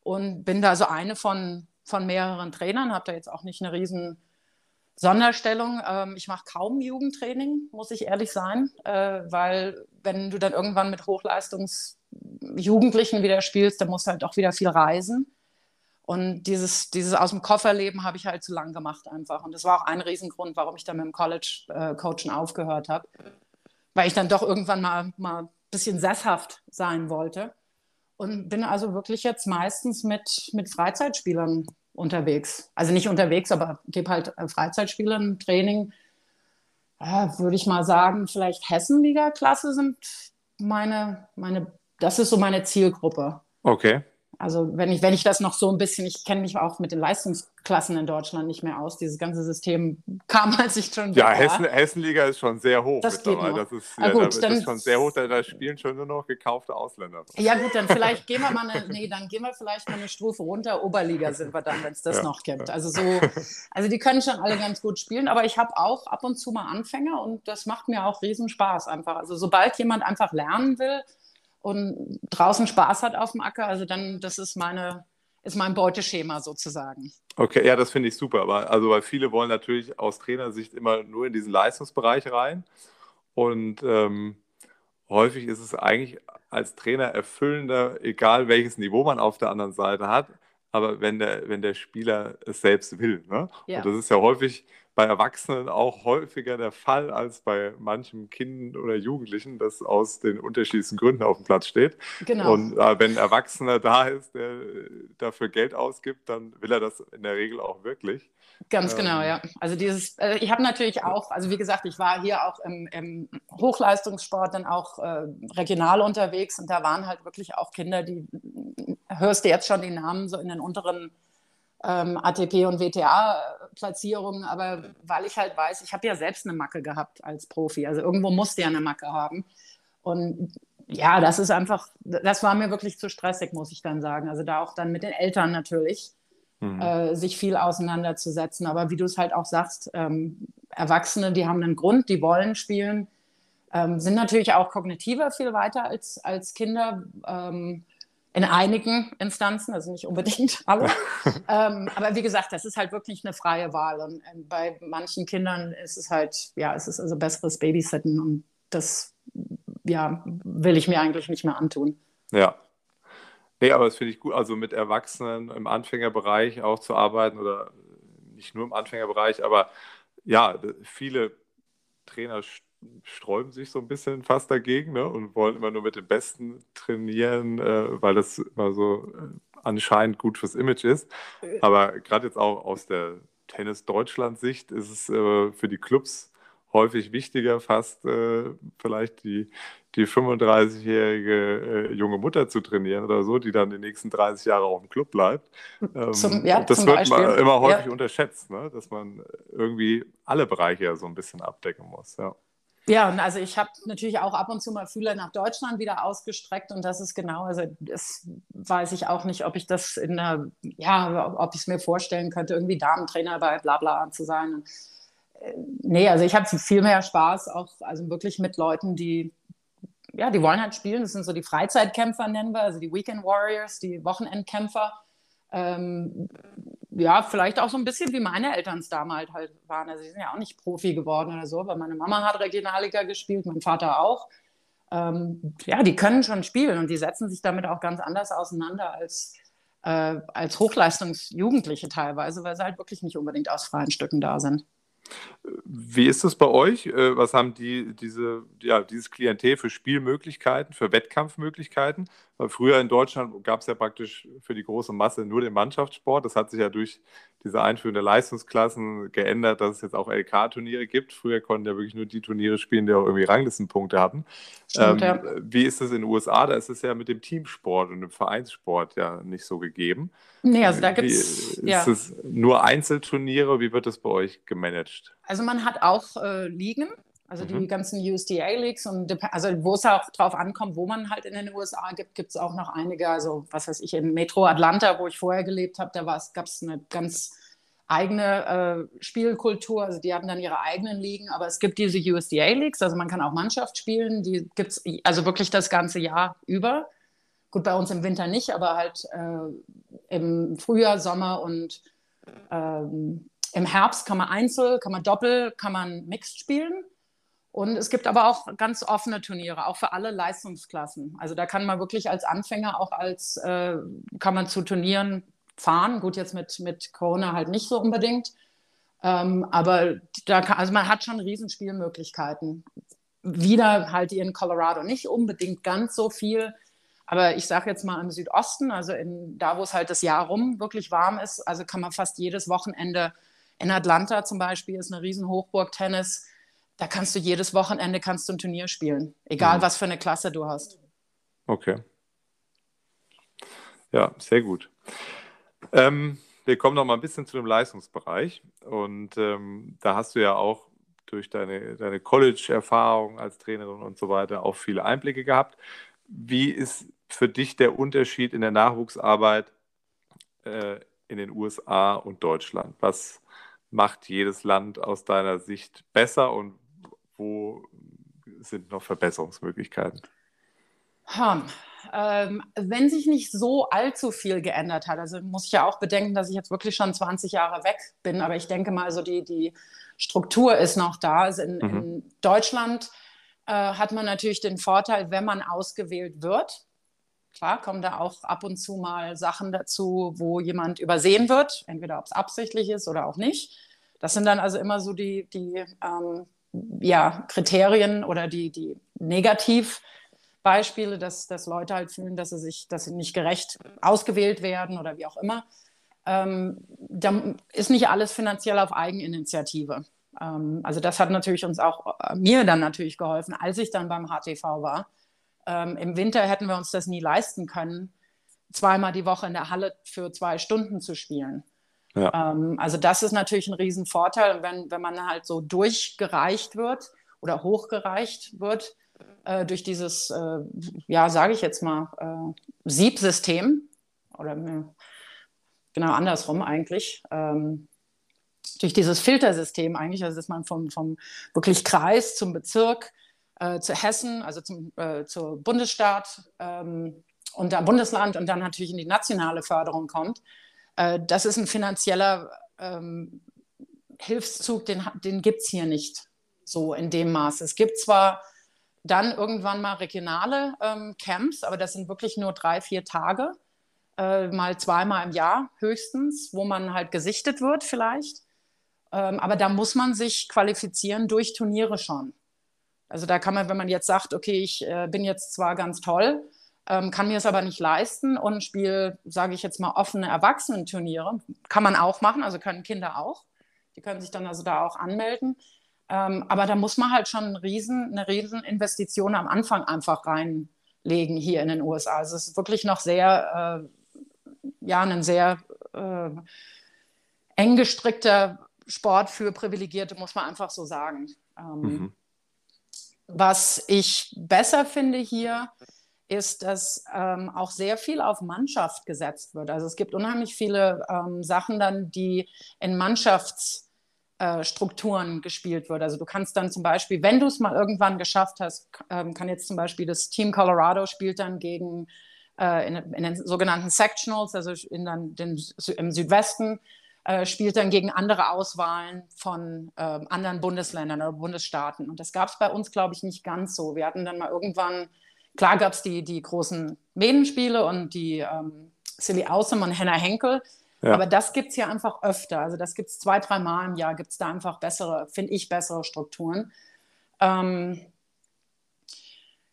und bin da so eine von, von mehreren Trainern, habe da jetzt auch nicht eine riesen Sonderstellung. Ähm, ich mache kaum Jugendtraining, muss ich ehrlich sein, äh, weil wenn du dann irgendwann mit Hochleistungsjugendlichen wieder spielst, dann musst du halt auch wieder viel reisen. Und dieses, dieses aus dem Kofferleben habe ich halt zu lang gemacht einfach. Und das war auch ein Riesengrund, warum ich dann mit dem College-Coachen äh, aufgehört habe. Weil ich dann doch irgendwann mal, mal ein bisschen sesshaft sein wollte. und bin also wirklich jetzt meistens mit, mit Freizeitspielern unterwegs. Also nicht unterwegs, aber gebe halt äh, Freizeitspielern Training. Ja, würde ich mal sagen, vielleicht Hessenliga-Klasse sind meine, meine, das ist so meine Zielgruppe. Okay. Also wenn ich, wenn ich das noch so ein bisschen, ich kenne mich auch mit den Leistungsklassen in Deutschland nicht mehr aus. Dieses ganze System kam, als ich schon Ja, Hessen, Hessenliga ist schon sehr hoch. Das geht noch. Das ist, Ah, ja, gut, das dann- ist schon sehr hoch, da, da spielen schon nur noch gekaufte Ausländer. Ja gut, dann vielleicht gehen wir mal eine, nee, dann gehen wir vielleicht mal eine Stufe runter. Oberliga sind wir dann, wenn es das Ja. noch gibt. Also so, also die können schon alle ganz gut spielen, aber ich habe auch ab und zu mal Anfänger und das macht mir auch riesen Spaß einfach. Also sobald jemand einfach lernen will und draußen Spaß hat auf dem Acker, also dann, das ist meine, ist mein Beuteschema sozusagen. Okay, ja, das finde ich super. Aber also, weil viele wollen natürlich aus Trainersicht immer nur in diesen Leistungsbereich rein. Und ähm, häufig ist es eigentlich als Trainer erfüllender, egal welches Niveau man auf der anderen Seite hat, aber wenn der, wenn der Spieler es selbst will. Ne? Ja. Und das ist ja häufig bei Erwachsenen auch häufiger der Fall als bei manchem Kind oder Jugendlichen, das aus den unterschiedlichsten Gründen auf dem Platz steht. Genau. Und äh, wenn ein Erwachsener da ist, der äh, dafür Geld ausgibt, dann will er das in der Regel auch wirklich. Ganz Ähm, genau, ja. Also dieses, äh, ich habe natürlich auch, also wie gesagt, ich war hier auch im, im Hochleistungssport dann auch äh, regional unterwegs und da waren halt wirklich auch Kinder, die hörst du jetzt schon die Namen so in den unteren ähm, ATP und WTA-Platzierungen, aber weil ich halt weiß, ich habe ja selbst eine Macke gehabt als Profi, also irgendwo musste ja eine Macke haben und ja, das ist einfach, das war mir wirklich zu stressig, muss ich dann sagen. Also da auch dann mit den Eltern natürlich Mhm. äh, sich viel auseinanderzusetzen. Aber wie du es halt auch sagst, ähm, Erwachsene, die haben einen Grund, die wollen spielen, ähm, sind natürlich auch kognitiver viel weiter als, als Kinder. Ähm, in einigen Instanzen, also nicht unbedingt alle. ähm, aber wie gesagt, das ist halt wirklich eine freie Wahl. Und ähm, bei manchen Kindern ist es halt, ja, es ist also besseres Babysitten und das, ja, will ich mir eigentlich nicht mehr antun. Ja. Nee, aber das finde ich gut, also mit Erwachsenen im Anfängerbereich auch zu arbeiten oder nicht nur im Anfängerbereich, aber ja, viele Trainer sträuben sich so ein bisschen fast dagegen ne, und wollen immer nur mit den Besten trainieren, äh, weil das immer so äh, anscheinend gut fürs Image ist. Aber gerade jetzt auch aus der Tennis-Deutschland-Sicht ist es äh, für die Clubs häufig wichtiger, fast äh, vielleicht die, die 35-jährige äh, junge Mutter zu trainieren oder so, die dann die nächsten 30 Jahre auch im Club bleibt. Ähm, Zum- ja, das wird Beispiel. man immer häufig Ja. unterschätzt, ne? dass man irgendwie alle Bereiche ja so ein bisschen abdecken muss. Ja. Ja, und also ich habe natürlich auch ab und zu mal Fühler nach Deutschland wieder ausgestreckt und das ist genau, also das weiß ich auch nicht, ob ich das in einer, ja, ob ich es mir vorstellen könnte, irgendwie Damentrainer bei Blabla zu sein. Und, äh, nee, also ich habe viel mehr Spaß auch, also wirklich mit Leuten, die, ja, die wollen halt spielen. Das sind so die Freizeitkämpfer, nennen wir, also die Weekend Warriors, die Wochenendkämpfer. Ähm, ja, vielleicht auch so ein bisschen wie meine Eltern es damals halt waren. Also sie sind ja auch nicht Profi geworden oder so, aber meine Mama hat Regionalliga gespielt, mein Vater auch. Ähm, ja, die können schon spielen und die setzen sich damit auch ganz anders auseinander als, äh, als Hochleistungsjugendliche teilweise, weil sie halt wirklich nicht unbedingt aus freien Stücken da sind. Wie ist es bei euch? Äh, Was haben die, diese, ja, dieses Klientel für Spielmöglichkeiten, für Wettkampfmöglichkeiten? Weil früher in Deutschland gab es ja praktisch für die große Masse nur den Mannschaftssport. Das hat sich ja durch diese Einführung der Leistungsklassen geändert, dass es jetzt auch LK-Turniere gibt. Früher konnten ja wirklich nur die Turniere spielen, die auch irgendwie Ranglistenpunkte hatten. Stimmt, ähm, ja. Wie ist es in den USA? Da ist es ja mit dem Teamsport und dem Vereinssport ja nicht so gegeben. Nee, also da Wie- gibt es. Ist Ja. es nur Einzelturniere? Wie wird das bei euch gemanagt? Also man hat auch äh, Ligen, also die Mhm. ganzen USDA-Leagues und also wo es auch drauf ankommt, wo man halt in den USA gibt, gibt es auch noch einige, also was weiß ich, in Metro Atlanta, wo ich vorher gelebt habe, da gab es eine ganz eigene äh, Spielkultur, also die haben dann ihre eigenen Ligen, aber es gibt diese USDA-Leagues, also man kann auch Mannschaft spielen, die gibt es also wirklich das ganze Jahr über. Gut, bei uns im Winter nicht, aber halt äh, im Frühjahr, Sommer und ähm, im Herbst kann man Einzel, kann man Doppel, kann man Mixed spielen. Und es gibt aber auch ganz offene Turniere, auch für alle Leistungsklassen. Also da kann man wirklich als Anfänger auch als, äh, kann man zu Turnieren fahren. Gut, jetzt mit, mit Corona halt nicht so unbedingt. Ähm, aber da kann, also man hat schon Riesenspielmöglichkeiten. Wieder halt hier in Colorado nicht unbedingt ganz so viel. Aber ich sage jetzt mal im Südosten, also in, da, wo es halt das Jahr rum wirklich warm ist, also kann man fast jedes Wochenende in Atlanta zum Beispiel, ist eine riesen Hochburg Tennis. Da kannst du jedes Wochenende kannst du ein Turnier spielen, egal mhm. was für eine Klasse du hast. Okay. Ja, sehr gut. Ähm, wir kommen noch mal ein bisschen zu dem Leistungsbereich. Und ähm, da hast du ja auch durch deine, deine College-Erfahrung als Trainerin und so weiter auch viele Einblicke gehabt. Wie ist für dich der Unterschied in der Nachwuchsarbeit äh, in den USA und Deutschland? Was macht jedes Land aus deiner Sicht besser und wo sind noch Verbesserungsmöglichkeiten? Hm. Ähm, wenn sich nicht so allzu viel geändert hat, also muss ich ja auch bedenken, dass ich jetzt wirklich schon 20 Jahre weg bin, aber ich denke mal, also die, die Struktur ist noch da. Also in, mhm. in Deutschland äh, hat man natürlich den Vorteil, wenn man ausgewählt wird, klar kommen da auch ab und zu mal Sachen dazu, wo jemand übersehen wird, entweder ob es absichtlich ist oder auch nicht. Das sind dann also immer so die, die ähm, ja, Kriterien oder die, die negativ Beispiele, dass, dass Leute halt fühlen, dass sie sich, dass sie nicht gerecht ausgewählt werden oder wie auch immer. Ähm, da ist nicht alles finanziell auf Eigeninitiative. Ähm, also das hat natürlich uns auch äh, mir dann natürlich geholfen, als ich dann beim HTV war. Ähm, Im Winter hätten wir uns das nie leisten können, zweimal die Woche in der Halle für zwei Stunden zu spielen. Ja. Ähm, also das ist natürlich ein Riesenvorteil. Wenn, wenn man halt so durchgereicht wird oder hochgereicht wird, äh, durch dieses, äh, ja, sage ich jetzt mal, äh, Siebsystem oder äh, genau andersrum eigentlich. Ähm, durch dieses Filtersystem eigentlich, also dass man vom, vom wirklich Kreis zum Bezirk äh, zu Hessen, also zum äh, zur Bundesstaat ähm, und dann Bundesland und dann natürlich in die nationale Förderung kommt. Äh, das ist ein finanzieller ähm, Hilfszug, den, den gibt es hier nicht so in dem Maße. Es gibt zwar dann irgendwann mal regionale ähm, Camps, aber das sind wirklich nur drei, vier Tage, äh, mal zweimal im Jahr höchstens, wo man halt gesichtet wird vielleicht. Ähm, aber da muss man sich qualifizieren durch Turniere schon. Also da kann man, wenn man jetzt sagt, okay, ich äh, bin jetzt zwar ganz toll, ähm, kann mir es aber nicht leisten und spiele, sage ich jetzt mal, offene Erwachsenenturniere, kann man auch machen, also können Kinder auch. Die können sich dann also da auch anmelden. Ähm, aber da muss man halt schon riesen, eine riesen Investition am Anfang einfach reinlegen hier in den USA. Also es ist wirklich noch sehr, äh, ja, ein sehr äh, eng gestrickter Sport für Privilegierte, muss man einfach so sagen. Ähm, mhm. Was ich besser finde hier, ist, dass ähm, auch sehr viel auf Mannschaft gesetzt wird. Also es gibt unheimlich viele ähm, Sachen dann, die in Mannschafts- äh, gespielt wird. Also du kannst dann zum Beispiel, wenn du es mal irgendwann geschafft hast, ähm, kann jetzt zum Beispiel das Team Colorado spielt dann gegen äh, in, in, den sogenannten Sectionals, also in dann den, im Südwesten, äh, spielt dann gegen andere Auswahlen von äh, anderen Bundesländern oder Bundesstaaten. Und das gab es bei uns, glaube ich, nicht ganz so. Wir hatten dann mal irgendwann, klar gab es die, die großen Medenspiele und die ähm, Silly Awesome und Henna Henkel, ja. Aber das gibt es hier einfach öfter. Also das gibt es zwei, drei Mal im Jahr, gibt es da einfach bessere, finde ich, bessere Strukturen. Ähm,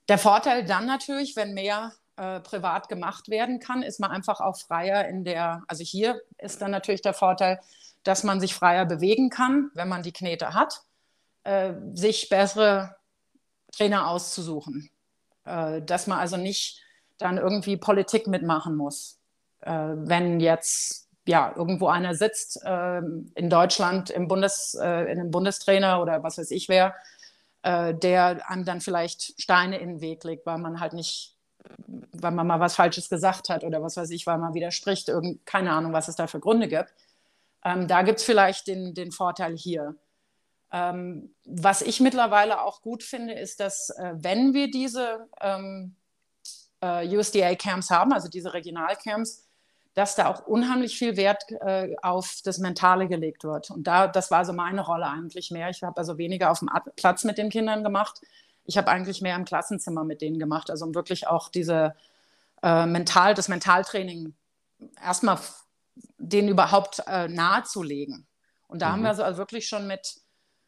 der Vorteil dann natürlich, wenn mehr äh, privat gemacht werden kann, ist man einfach auch freier in der, also hier ist dann natürlich der Vorteil, dass man sich freier bewegen kann, wenn man die Knete hat, äh, sich bessere Trainer auszusuchen. Äh, dass man also nicht dann irgendwie Politik mitmachen muss. Äh, wenn jetzt ja, irgendwo einer sitzt äh, in Deutschland im Bundes, in einem Bundestrainer oder was weiß ich wer, der einem dann vielleicht Steine in den Weg legt, weil man halt nicht, weil man mal was Falsches gesagt hat oder was weiß ich, weil man widerspricht, irgend, keine Ahnung, was es da für Gründe gibt. Ähm, da gibt es vielleicht den, den Vorteil hier. Ähm, was ich mittlerweile auch gut finde, ist, dass äh, wenn wir diese ähm, äh, USDA-Camps haben, also diese Regionalcamps, dass da auch unheimlich viel Wert äh, auf das Mentale gelegt wird. Und da, das war so meine Rolle eigentlich mehr. Ich habe also weniger auf dem Platz mit den Kindern gemacht. Ich habe eigentlich mehr im Klassenzimmer mit denen gemacht, also um wirklich auch diese äh, mental, das Mentaltraining erstmal denen überhaupt äh, nahezulegen. Und da mhm. haben wir also wirklich schon mit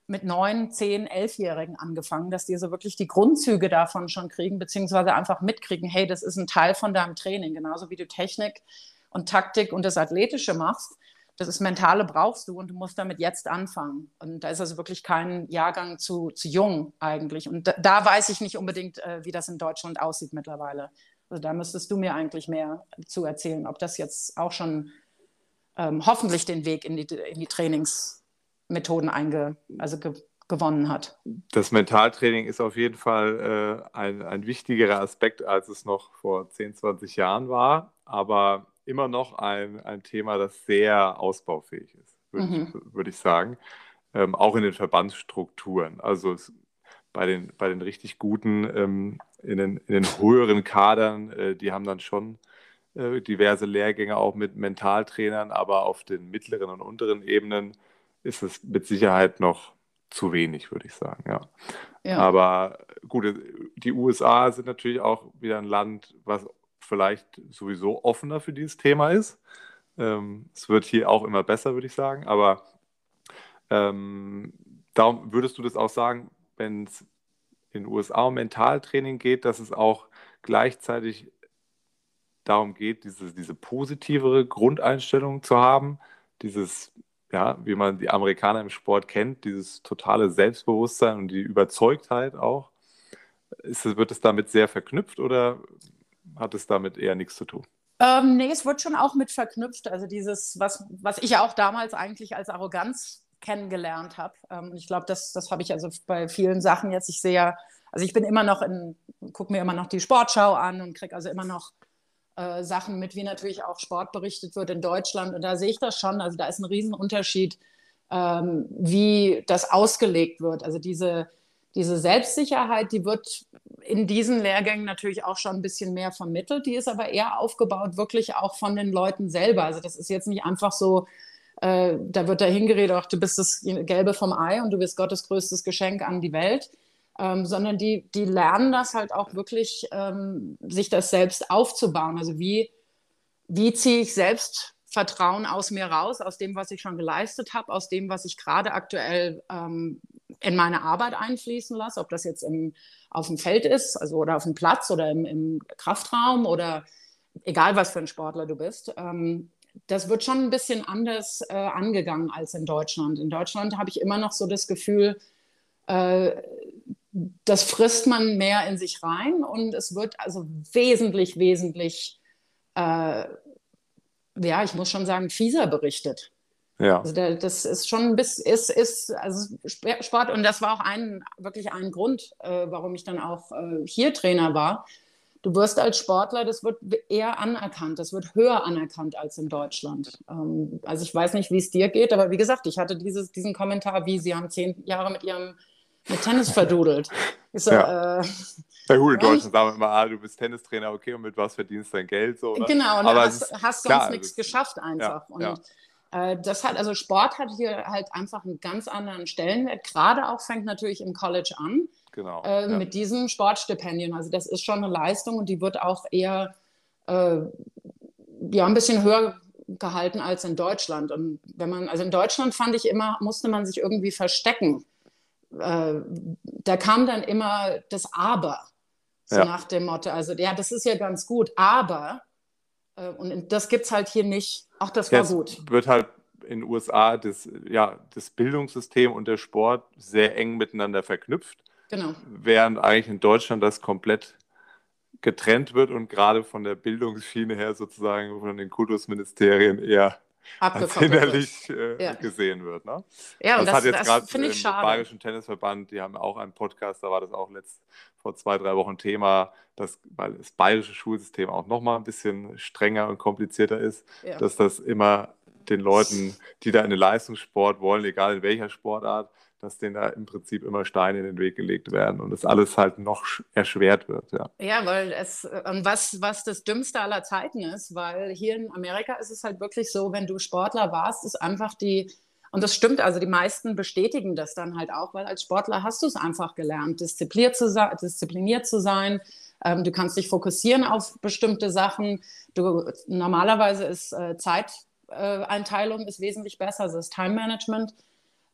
mit neun, zehn, elfjährigen angefangen, dass die so wirklich die Grundzüge davon schon kriegen, beziehungsweise einfach mitkriegen, hey, das ist ein Teil von deinem Training, genauso wie du Technik und Taktik und das Athletische machst. Das ist Mentale brauchst du und du musst damit jetzt anfangen. Und da ist also wirklich kein Jahrgang zu, zu jung eigentlich. Und da, da weiß ich nicht unbedingt, äh, wie das in Deutschland aussieht mittlerweile. Also da müsstest du mir eigentlich mehr zu erzählen, ob das jetzt auch schon ähm, hoffentlich den Weg in die, in die Trainingsmethoden einge, also ge, gewonnen hat. Das Mentaltraining ist auf jeden Fall äh, ein, ein wichtigerer Aspekt, als es noch vor 10, 20 Jahren war, aber immer noch ein, ein Thema, das sehr ausbaufähig ist, würde mhm. ich, würd ich, sagen. Ähm, auch in den Verbandsstrukturen. Also es, bei, den, bei den richtig guten, ähm, in, den, in den höheren Kadern, äh, die haben dann schon äh, diverse Lehrgänge auch mit Mentaltrainern, aber auf den mittleren und unteren Ebenen ist es mit Sicherheit noch zu wenig, würde ich sagen, ja. ja. Aber gut, die USA sind natürlich auch wieder ein Land, was vielleicht sowieso offener für dieses Thema ist. Ähm, es wird hier auch immer besser, würde ich sagen. Aber ähm, darum würdest du das auch sagen, wenn es in den USA um Mentaltraining geht, dass es auch gleichzeitig darum geht, diese, diese positivere Grundeinstellung zu haben, dieses, ja, wie man die Amerikaner im Sport kennt, dieses totale Selbstbewusstsein und die Überzeugtheit auch. Ist, wird es damit sehr verknüpft oder hat es damit eher nichts zu tun? Ähm, nee, es wird schon auch mit verknüpft. Also dieses, was, was ich auch damals eigentlich als Arroganz kennengelernt habe. Ähm, ich glaube, das, das habe ich also bei vielen Sachen jetzt. Ich sehe also ich bin immer noch in, gucke mir immer noch die Sportschau an und kriege also immer noch äh, Sachen mit, wie natürlich auch Sport berichtet wird in Deutschland. Und da sehe ich das schon. Also da ist ein Riesenunterschied, ähm, wie das ausgelegt wird. Also diese, diese Selbstsicherheit, die wird in diesen Lehrgängen natürlich auch schon ein bisschen mehr vermittelt. Die ist aber eher aufgebaut, wirklich auch von den Leuten selber. Also das ist jetzt nicht einfach so, äh, da wird da hingeredet, ach, du bist das Gelbe vom Ei und du bist Gottes größtes Geschenk an die Welt ähm, sondern die, die lernen das halt auch wirklich, ähm, sich das selbst aufzubauen. Also wie, wie ziehe ich selbst Vertrauen aus mir raus, aus dem, was ich schon geleistet habe, aus dem, was ich gerade aktuell ähm, in meine Arbeit einfließen lasse, ob das jetzt im, auf dem Feld ist, also oder auf dem Platz oder im, im Kraftraum oder egal was für ein Sportler du bist. Ähm, das wird schon ein bisschen anders äh, angegangen als in Deutschland. In Deutschland habe ich immer noch so das Gefühl, äh, das frisst man mehr in sich rein und es wird also wesentlich, wesentlich, äh, ja, ich muss schon sagen, fieser berichtet. Ja. Also der, das ist schon ein bisschen, ist, ist, also Sport, und das war auch ein, wirklich ein Grund, äh, warum ich dann auch äh, hier Trainer war. Du wirst als Sportler, das wird eher anerkannt, das wird höher anerkannt als in Deutschland. Ähm, also ich weiß nicht, wie es dir geht, aber wie gesagt, ich hatte dieses, diesen Kommentar, wie Sie haben zehn Jahre mit Ihrem mit Tennis verdudelt. So, ja. Äh, ja gut, in Deutschland sagen wir immer, ah, du bist Tennistrainer, okay, und mit was verdienst du dein Geld? So, ne? Genau, und Aber hast, ist, hast sonst klar, nichts geschafft einfach. Ja, und ja. Äh, das hat, also Sport hat hier halt einfach einen ganz anderen Stellenwert. Gerade auch fängt natürlich im College an. Genau. Äh, mit diesen Sportstipendien. Also das ist schon eine Leistung und die wird auch eher äh, ja, ein bisschen höher gehalten als in Deutschland. Und wenn man, also in Deutschland fand ich immer, musste man sich irgendwie verstecken äh, da kam dann immer das Aber, so ja. nach dem Motto, also ja, das ist ja ganz gut, aber, äh, und das gibt es halt hier nicht, ach, das war Jetzt gut. wird halt in den USA das, ja, das Bildungssystem und der Sport sehr eng miteinander verknüpft. Genau. Während eigentlich in Deutschland das komplett getrennt wird und gerade von der Bildungsschiene her sozusagen von den Kultusministerien eher als hinderlich äh, ja. gesehen wird. Ne? Ja, und das, das hat jetzt gerade im schade. Bayerischen Tennisverband, die haben auch einen Podcast, da war das auch letzt, vor zwei, drei Wochen Thema, dass, weil das bayerische Schulsystem auch nochmal ein bisschen strenger und komplizierter ist, ja. dass das immer den Leuten, die da in den Leistungssport wollen, egal in welcher Sportart, dass denen da im Prinzip immer Steine in den Weg gelegt werden und das alles halt noch erschwert wird. Ja, ja weil es, und was, was das Dümmste aller Zeiten ist, weil hier in Amerika ist es halt wirklich so, wenn du Sportler warst, ist einfach die, und das stimmt, also die meisten bestätigen das dann halt auch, weil als Sportler hast du es einfach gelernt, diszipliniert zu, sein, diszipliniert zu sein. Ähm, du kannst dich fokussieren auf bestimmte Sachen. Du, normalerweise ist äh, Zeiteinteilung äh, ist wesentlich besser, also das Time Management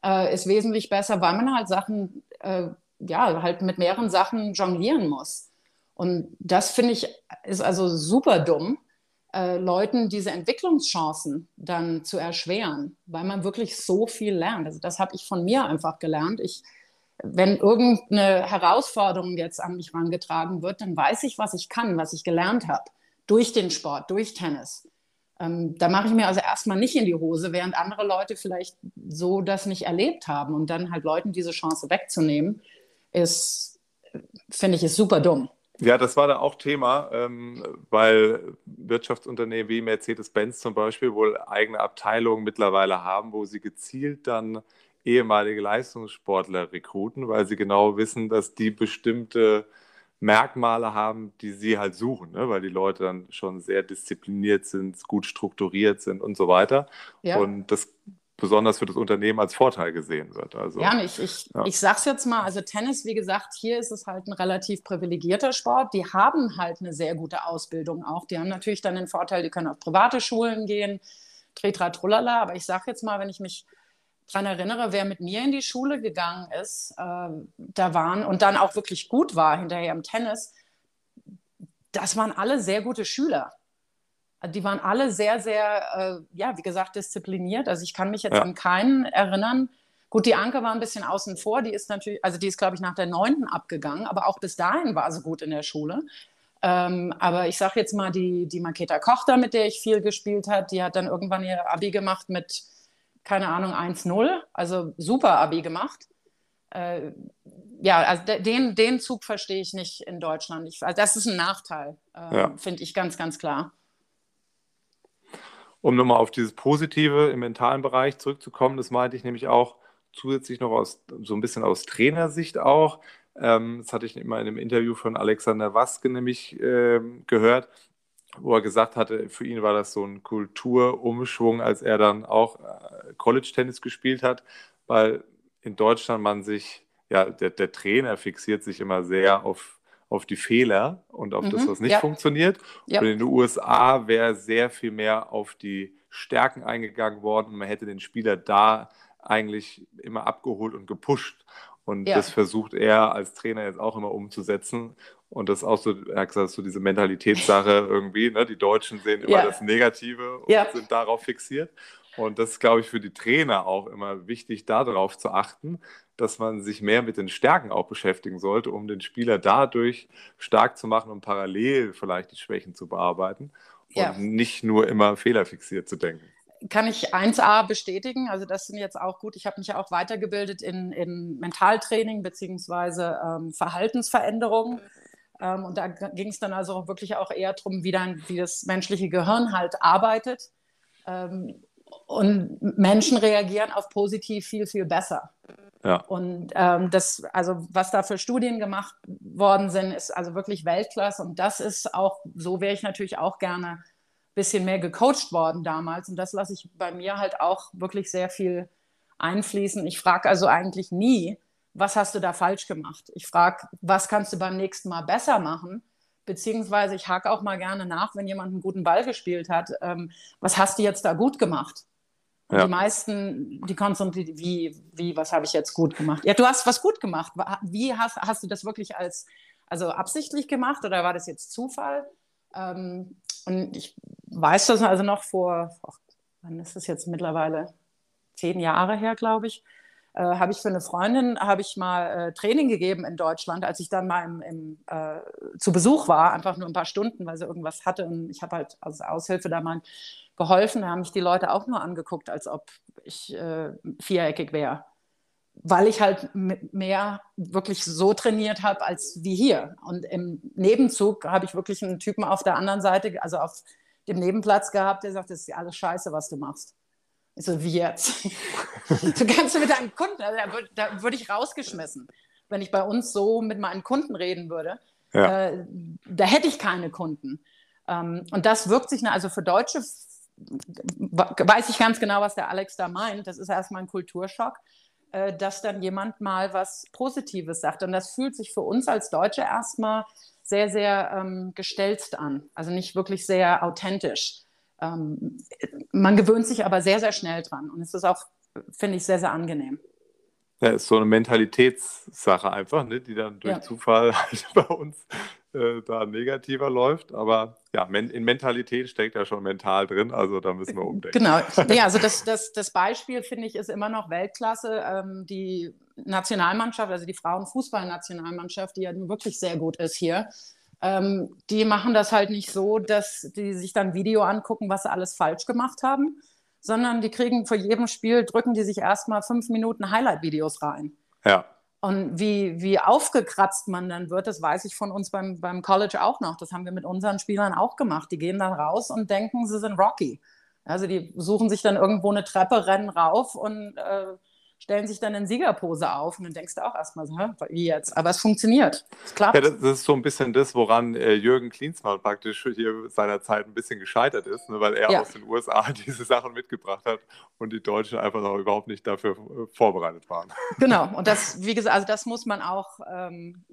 äh, ist wesentlich besser, weil man halt Sachen, äh, ja, halt mit mehreren Sachen jonglieren muss. Und das finde ich ist also super dumm, äh, Leuten diese Entwicklungschancen dann zu erschweren, weil man wirklich so viel lernt. Also das habe ich von mir einfach gelernt. Ich, wenn irgendeine Herausforderung jetzt an mich herangetragen wird, dann weiß ich, was ich kann, was ich gelernt habe durch den Sport, durch Tennis. Ähm, da mache ich mir also erstmal nicht in die Hose, während andere Leute vielleicht so das nicht erlebt haben. Und dann halt Leuten diese Chance wegzunehmen, ist, finde ich, ist super dumm. Ja, das war da auch Thema, ähm, weil Wirtschaftsunternehmen wie Mercedes-Benz zum Beispiel wohl eigene Abteilungen mittlerweile haben, wo sie gezielt dann ehemalige Leistungssportler rekruten, weil sie genau wissen, dass die bestimmte Merkmale haben, die sie halt suchen, ne? weil die Leute dann schon sehr diszipliniert sind, gut strukturiert sind und so weiter. Ja. Und das besonders für das Unternehmen als Vorteil gesehen wird. Also, ja, ich, ich, ja. ich sag's jetzt mal, also Tennis, wie gesagt, hier ist es halt ein relativ privilegierter Sport. Die haben halt eine sehr gute Ausbildung auch. Die haben natürlich dann den Vorteil, die können auf private Schulen gehen, tretra trullala. Aber ich sag jetzt mal, wenn ich mich daran erinnere, wer mit mir in die Schule gegangen ist, äh, da waren und dann auch wirklich gut war hinterher im Tennis, das waren alle sehr gute Schüler. Die waren alle sehr, sehr, äh, ja, wie gesagt, diszipliniert. Also ich kann mich jetzt ja. an keinen erinnern. Gut, die Anke war ein bisschen außen vor. Die ist natürlich, also die ist, glaube ich, nach der neunten abgegangen, aber auch bis dahin war sie gut in der Schule. Ähm, aber ich sage jetzt mal, die, die Maketa Kochter, mit der ich viel gespielt habe, die hat dann irgendwann ihr Abi gemacht mit keine Ahnung, 1-0, also super Abi gemacht. Äh, ja, also den, den Zug verstehe ich nicht in Deutschland. Ich, also das ist ein Nachteil, äh, ja. finde ich ganz, ganz klar. Um nochmal auf dieses Positive im mentalen Bereich zurückzukommen, das meinte ich nämlich auch zusätzlich noch aus so ein bisschen aus Trainersicht auch. Ähm, das hatte ich immer in einem Interview von Alexander Waske nämlich äh, gehört, wo er gesagt hatte, für ihn war das so ein Kulturumschwung, als er dann auch äh, College-Tennis gespielt hat, weil in Deutschland man sich, ja, der, der Trainer fixiert sich immer sehr auf, auf die Fehler und auf mhm, das, was nicht ja. funktioniert. Ja. Und in den USA wäre sehr viel mehr auf die Stärken eingegangen worden. Man hätte den Spieler da eigentlich immer abgeholt und gepusht. Und ja. das versucht er als Trainer jetzt auch immer umzusetzen. Und das ist auch so, er hat gesagt, so diese Mentalitätssache irgendwie. Ne? Die Deutschen sehen immer ja. das Negative und ja. sind darauf fixiert. Und das ist, glaube ich, für die Trainer auch immer wichtig, darauf zu achten, dass man sich mehr mit den Stärken auch beschäftigen sollte, um den Spieler dadurch stark zu machen und parallel vielleicht die Schwächen zu bearbeiten und nicht nur immer fehlerfixiert zu denken kann ich 1a bestätigen. Also das sind jetzt auch gut. Ich habe mich ja auch weitergebildet in, in Mentaltraining beziehungsweise ähm, Verhaltensveränderungen. Ähm, und da ging es dann also wirklich auch eher darum, wie, dann, wie das menschliche Gehirn halt arbeitet. Ähm, und Menschen reagieren auf positiv viel, viel besser. Ja. Und ähm, das, also was da für Studien gemacht worden sind, ist also wirklich Weltklasse. Und das ist auch, so wäre ich natürlich auch gerne bisschen mehr gecoacht worden damals. Und das lasse ich bei mir halt auch wirklich sehr viel einfließen. Ich frage also eigentlich nie, was hast du da falsch gemacht? Ich frage, was kannst du beim nächsten Mal besser machen? Beziehungsweise ich hake auch mal gerne nach, wenn jemand einen guten Ball gespielt hat. Ähm, was hast du jetzt da gut gemacht? Ja. Die meisten, die konzentrieren, wie, wie, was habe ich jetzt gut gemacht? Ja, du hast was gut gemacht. Wie hast, hast du das wirklich als, also absichtlich gemacht oder war das jetzt Zufall? Ähm, und ich weiß das also noch vor, ach, wann ist das jetzt mittlerweile? Zehn Jahre her, glaube ich. Äh, habe ich für eine Freundin habe ich mal äh, Training gegeben in Deutschland, als ich dann mal im, im, äh, zu Besuch war, einfach nur ein paar Stunden, weil sie irgendwas hatte und ich habe halt als Aushilfe da mal geholfen. Da haben mich die Leute auch nur angeguckt, als ob ich äh, viereckig wäre weil ich halt mehr wirklich so trainiert habe als wie hier. Und im Nebenzug habe ich wirklich einen Typen auf der anderen Seite, also auf dem Nebenplatz gehabt, der sagt, das ist ja alles scheiße, was du machst. Ich so, wie jetzt? du kannst mit deinen Kunden, also da, würde, da würde ich rausgeschmissen, wenn ich bei uns so mit meinen Kunden reden würde. Ja. Äh, da hätte ich keine Kunden. Ähm, und das wirkt sich, also für Deutsche weiß ich ganz genau, was der Alex da meint. Das ist erstmal ein Kulturschock. Äh, dass dann jemand mal was Positives sagt. Und das fühlt sich für uns als Deutsche erstmal sehr, sehr ähm, gestelzt an, also nicht wirklich sehr authentisch. Ähm, man gewöhnt sich aber sehr, sehr schnell dran und es ist auch, finde ich, sehr, sehr angenehm. Ja, ist so eine Mentalitätssache einfach, ne, die dann durch ja. Zufall halt bei uns äh, da negativer läuft. Aber ja, in Mentalität steckt ja schon mental drin, also da müssen wir umdenken. Genau. Ja, also das, das, das Beispiel, finde ich, ist immer noch Weltklasse. Ähm, die Nationalmannschaft, also die Frauenfußballnationalmannschaft, die ja wirklich sehr gut ist hier, ähm, die machen das halt nicht so, dass die sich dann Video angucken, was sie alles falsch gemacht haben, sondern die kriegen vor jedem Spiel, drücken die sich erstmal fünf Minuten Highlight-Videos rein. Ja. Und wie, wie aufgekratzt man dann wird, das weiß ich von uns beim, beim College auch noch. Das haben wir mit unseren Spielern auch gemacht. Die gehen dann raus und denken, sie sind Rocky. Also die suchen sich dann irgendwo eine Treppe, rennen rauf und äh, stellen sich dann in Siegerpose auf und dann denkst du auch erstmal so, wie jetzt? Aber es funktioniert. Es klappt. Ja, das, ist so ein bisschen das, woran äh, Jürgen Klinsmann praktisch hier seinerzeit ein bisschen gescheitert ist, ne, weil er ja. aus den USA diese Sachen mitgebracht hat und die Deutschen einfach noch überhaupt nicht dafür äh, vorbereitet waren. Genau, und das, wie gesagt, also das muss man auch, ähm,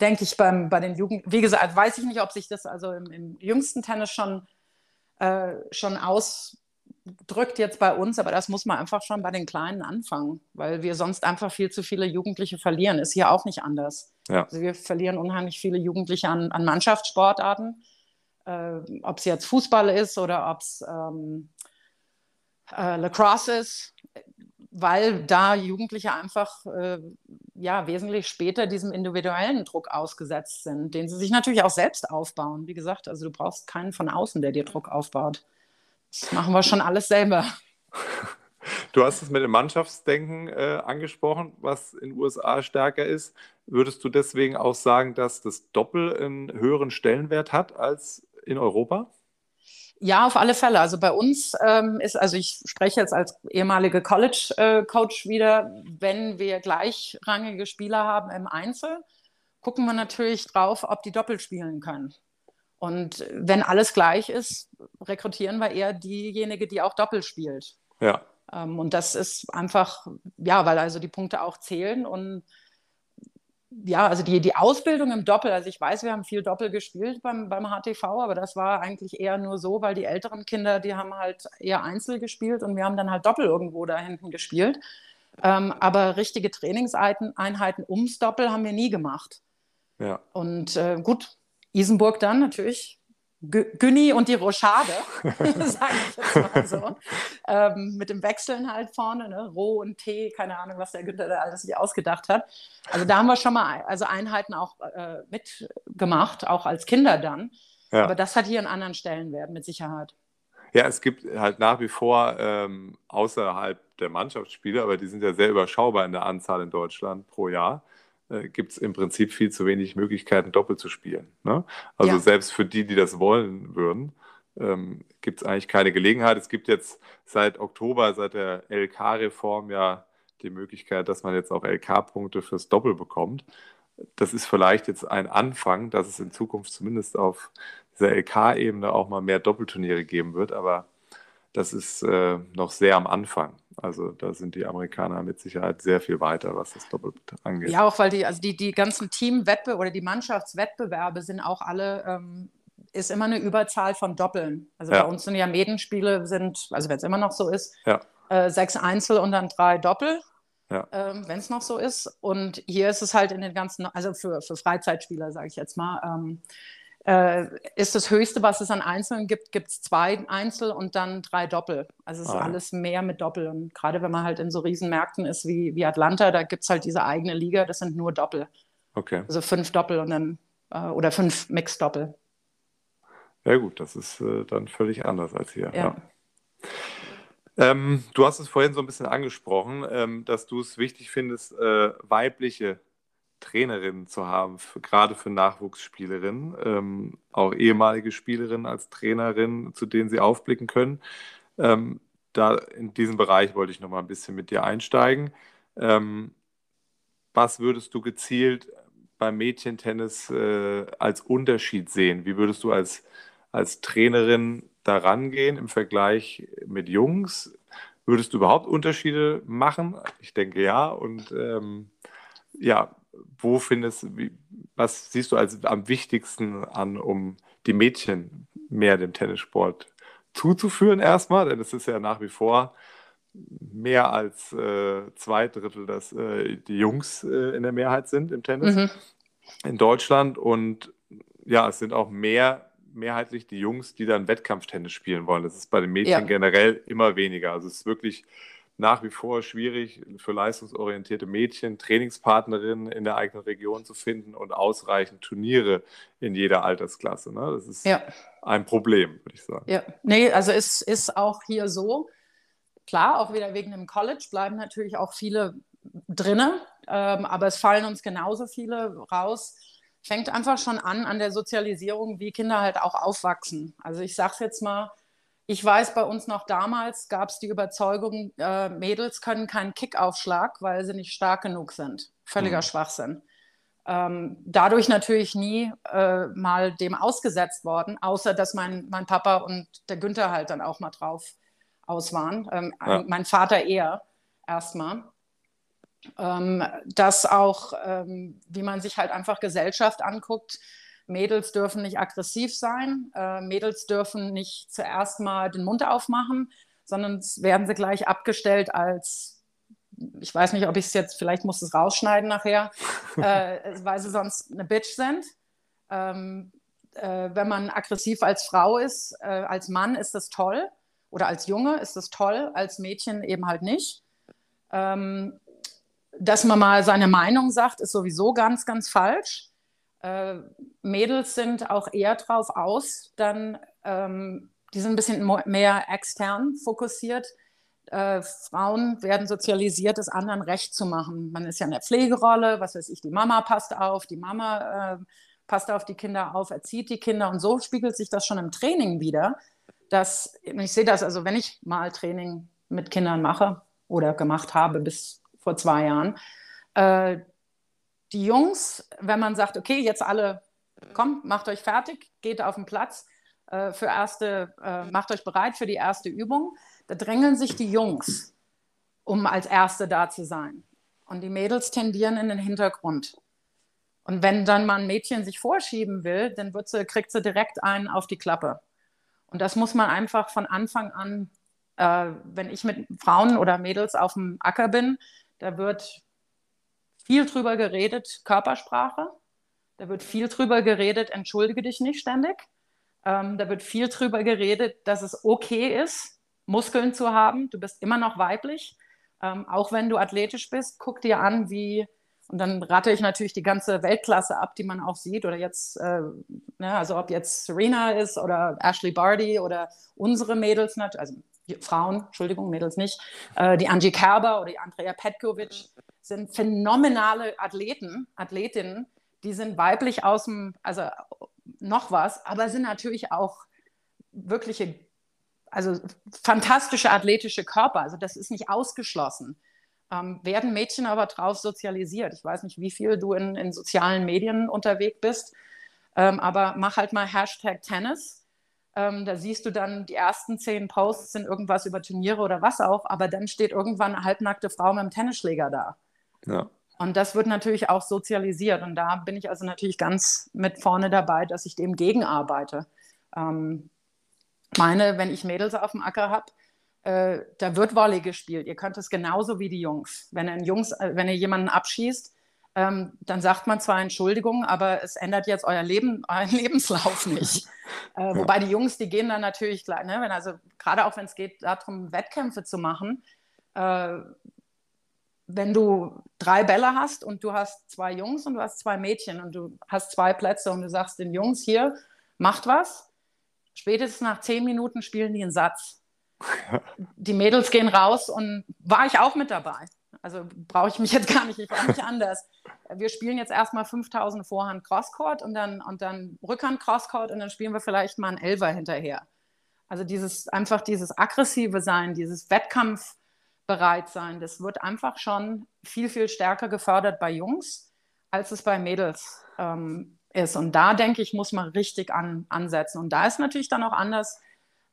denke ich, beim, bei den Jugend, wie gesagt, weiß ich nicht, ob sich das also im, im jüngsten Tennis schon, äh, schon aus drückt jetzt bei uns, aber das muss man einfach schon bei den Kleinen anfangen, weil wir sonst einfach viel zu viele Jugendliche verlieren. Ist hier auch nicht anders. Ja. Also wir verlieren unheimlich viele Jugendliche an, an Mannschaftssportarten, äh, ob es jetzt Fußball ist oder ob es ähm, äh, Lacrosse ist, weil da Jugendliche einfach äh, ja, wesentlich später diesem individuellen Druck ausgesetzt sind, den sie sich natürlich auch selbst aufbauen. Wie gesagt, also du brauchst keinen von außen, der dir Druck aufbaut. Das machen wir schon alles selber. Du hast es mit dem Mannschaftsdenken äh, angesprochen, was in den USA stärker ist. Würdest du deswegen auch sagen, dass das Doppel einen höheren Stellenwert hat als in Europa? Ja, auf alle Fälle. Also bei uns ähm, ist, also ich spreche jetzt als ehemalige College-Coach äh, wieder, wenn wir gleichrangige Spieler haben im Einzel, gucken wir natürlich drauf, ob die Doppel spielen können. Und wenn alles gleich ist, rekrutieren wir eher diejenige, die auch Doppel spielt. Ja. Ähm, und das ist einfach, ja, weil also die Punkte auch zählen und ja, also die, die Ausbildung im Doppel, also ich weiß, wir haben viel Doppel gespielt beim, beim HTV, aber das war eigentlich eher nur so, weil die älteren Kinder, die haben halt eher Einzel gespielt und wir haben dann halt Doppel irgendwo da hinten gespielt. Ähm, aber richtige Trainingseinheiten ums Doppel haben wir nie gemacht. Ja. Und äh, gut, Isenburg dann natürlich. Günni und die Rochade, sage ich jetzt mal so. Ähm, mit dem Wechseln halt vorne, ne? Roh und Tee, keine Ahnung, was der Günther da alles sich ausgedacht hat. Also da haben wir schon mal also Einheiten auch äh, mitgemacht, auch als Kinder dann. Ja. Aber das hat hier einen anderen Stellenwert, mit Sicherheit. Ja, es gibt halt nach wie vor ähm, außerhalb der Mannschaftsspiele, aber die sind ja sehr überschaubar in der Anzahl in Deutschland pro Jahr äh, gibt es im Prinzip viel zu wenig Möglichkeiten, doppelt zu spielen. Ne? Also ja. selbst für die, die das wollen würden, ähm, gibt es eigentlich keine Gelegenheit. Es gibt jetzt seit Oktober, seit der LK-Reform ja die Möglichkeit, dass man jetzt auch LK-Punkte fürs Doppel bekommt. Das ist vielleicht jetzt ein Anfang, dass es in Zukunft zumindest auf dieser LK-Ebene auch mal mehr Doppelturniere geben wird, aber das ist äh, noch sehr am Anfang. Also da sind die Amerikaner mit Sicherheit sehr viel weiter, was das Doppel angeht. Ja, auch weil die, also die, die ganzen Teamwettbewerbe oder die Mannschaftswettbewerbe sind auch alle, ähm, ist immer eine Überzahl von Doppeln. Also ja. bei uns sind ja Medenspiele sind, also wenn es immer noch so ist, ja. äh, sechs Einzel und dann drei Doppel. Ja. Ähm, wenn es noch so ist. Und hier ist es halt in den ganzen, also für, für Freizeitspieler, sage ich jetzt mal, ähm, äh, ist das Höchste, was es an Einzelnen gibt, gibt es zwei Einzel und dann drei Doppel. Also es ist ah. alles mehr mit Doppel. Und gerade wenn man halt in so Riesenmärkten ist wie, wie Atlanta, da gibt es halt diese eigene Liga, das sind nur Doppel. Okay. Also fünf Doppel und dann äh, oder fünf Mix-Doppel. Ja gut, das ist äh, dann völlig anders als hier. Ja. ja. Ähm, du hast es vorhin so ein bisschen angesprochen, ähm, dass du es wichtig findest, äh, weibliche Trainerinnen zu haben, für, gerade für Nachwuchsspielerinnen, ähm, auch ehemalige Spielerinnen als Trainerin, zu denen sie aufblicken können. Ähm, da in diesem Bereich wollte ich noch mal ein bisschen mit dir einsteigen. Ähm, was würdest du gezielt beim Mädchentennis äh, als Unterschied sehen? Wie würdest du als, als Trainerin da rangehen im Vergleich mit Jungs? Würdest du überhaupt Unterschiede machen? Ich denke ja. Und ähm, ja, wo findest du, was siehst du als am wichtigsten an, um die Mädchen mehr dem Tennissport zuzuführen erstmal? Denn es ist ja nach wie vor mehr als äh, zwei Drittel, dass äh, die Jungs äh, in der Mehrheit sind im Tennis mhm. in Deutschland. Und ja, es sind auch mehr, mehrheitlich die Jungs, die dann Wettkampftennis spielen wollen. Das ist bei den Mädchen ja. generell immer weniger. Also es ist wirklich nach wie vor schwierig für leistungsorientierte Mädchen, Trainingspartnerinnen in der eigenen Region zu finden und ausreichend Turniere in jeder Altersklasse. Ne? Das ist ja. ein Problem, würde ich sagen. Ja, nee, also es ist auch hier so. Klar, auch wieder wegen dem College bleiben natürlich auch viele drinnen, ähm, aber es fallen uns genauso viele raus. Fängt einfach schon an an der Sozialisierung, wie Kinder halt auch aufwachsen. Also ich sage es jetzt mal, ich weiß, bei uns noch damals gab es die Überzeugung, äh, Mädels können keinen Kickaufschlag, weil sie nicht stark genug sind. Völliger mhm. Schwachsinn. Ähm, dadurch natürlich nie äh, mal dem ausgesetzt worden, außer dass mein, mein Papa und der Günther halt dann auch mal drauf aus waren. Ähm, ja. Mein Vater eher erstmal. Ähm, dass auch, ähm, wie man sich halt einfach Gesellschaft anguckt, Mädels dürfen nicht aggressiv sein, äh, Mädels dürfen nicht zuerst mal den Mund aufmachen, sondern werden sie gleich abgestellt als, ich weiß nicht, ob ich es jetzt, vielleicht muss es rausschneiden nachher, äh, weil sie sonst eine Bitch sind. Ähm, äh, wenn man aggressiv als Frau ist, äh, als Mann ist das toll oder als Junge ist das toll, als Mädchen eben halt nicht. Ähm, dass man mal seine Meinung sagt, ist sowieso ganz, ganz falsch äh, Mädels sind auch eher drauf aus, dann ähm, die sind ein bisschen mehr extern fokussiert. Äh, Frauen werden sozialisiert, es anderen recht zu machen. Man ist ja in der Pflegerolle, was weiß ich, die Mama passt auf, die Mama äh, passt auf die Kinder auf, erzieht die Kinder und so spiegelt sich das schon im Training wieder. Dass, ich sehe das, also wenn ich mal Training mit Kindern mache oder gemacht habe bis vor zwei Jahren, äh, die Jungs, wenn man sagt, okay, jetzt alle, kommt, macht euch fertig, geht auf den Platz äh, für erste, äh, macht euch bereit für die erste Übung, da drängeln sich die Jungs, um als Erste da zu sein. Und die Mädels tendieren in den Hintergrund. Und wenn dann mal ein Mädchen sich vorschieben will, dann sie, kriegt sie direkt einen auf die Klappe. Und das muss man einfach von Anfang an, äh, wenn ich mit Frauen oder Mädels auf dem Acker bin, da wird viel drüber geredet, Körpersprache. Da wird viel drüber geredet, entschuldige dich nicht ständig. Ähm, da wird viel drüber geredet, dass es okay ist, Muskeln zu haben. Du bist immer noch weiblich. Ähm, auch wenn du athletisch bist, guck dir an, wie, und dann rate ich natürlich die ganze Weltklasse ab, die man auch sieht. Oder jetzt, äh, ne, also ob jetzt Serena ist oder Ashley Barty oder unsere Mädels, also Frauen, Entschuldigung, Mädels nicht, äh, die Angie Kerber oder die Andrea Petkovic sind phänomenale Athleten, Athletinnen, die sind weiblich aus dem, also noch was, aber sind natürlich auch wirkliche, also fantastische athletische Körper. Also das ist nicht ausgeschlossen. Ähm, werden Mädchen aber drauf sozialisiert. Ich weiß nicht, wie viel du in, in sozialen Medien unterwegs bist, ähm, aber mach halt mal Hashtag Tennis ähm, da siehst du dann, die ersten zehn Posts sind irgendwas über Turniere oder was auch, aber dann steht irgendwann eine halbnackte Frau mit einem Tennisschläger da. Ja. Und das wird natürlich auch sozialisiert. Und da bin ich also natürlich ganz mit vorne dabei, dass ich dem gegenarbeite. Ähm, meine, wenn ich Mädels auf dem Acker habe, äh, da wird Volley gespielt. Ihr könnt es genauso wie die Jungs. Wenn ihr, Jungs, äh, wenn ihr jemanden abschießt, ähm, dann sagt man zwar Entschuldigung, aber es ändert jetzt euer Leben, euren Lebenslauf nicht. Äh, wobei die Jungs, die gehen dann natürlich gleich, ne, wenn also gerade auch wenn es geht darum, Wettkämpfe zu machen, äh, wenn du drei Bälle hast und du hast zwei Jungs und du hast zwei Mädchen und du hast zwei Plätze und du sagst den Jungs hier, macht was, spätestens nach zehn Minuten spielen die einen Satz. Die Mädels gehen raus und war ich auch mit dabei. Also brauche ich mich jetzt gar nicht, ich war nicht anders. Wir spielen jetzt erstmal 5000 Vorhand Crosscourt und dann, und dann Rückhand Crosscourt und dann spielen wir vielleicht mal einen Elfer hinterher. Also dieses, einfach dieses aggressive Sein, dieses Wettkampfbereit sein, das wird einfach schon viel, viel stärker gefördert bei Jungs, als es bei Mädels ähm, ist. Und da denke ich, muss man richtig an, ansetzen. Und da ist natürlich dann auch anders,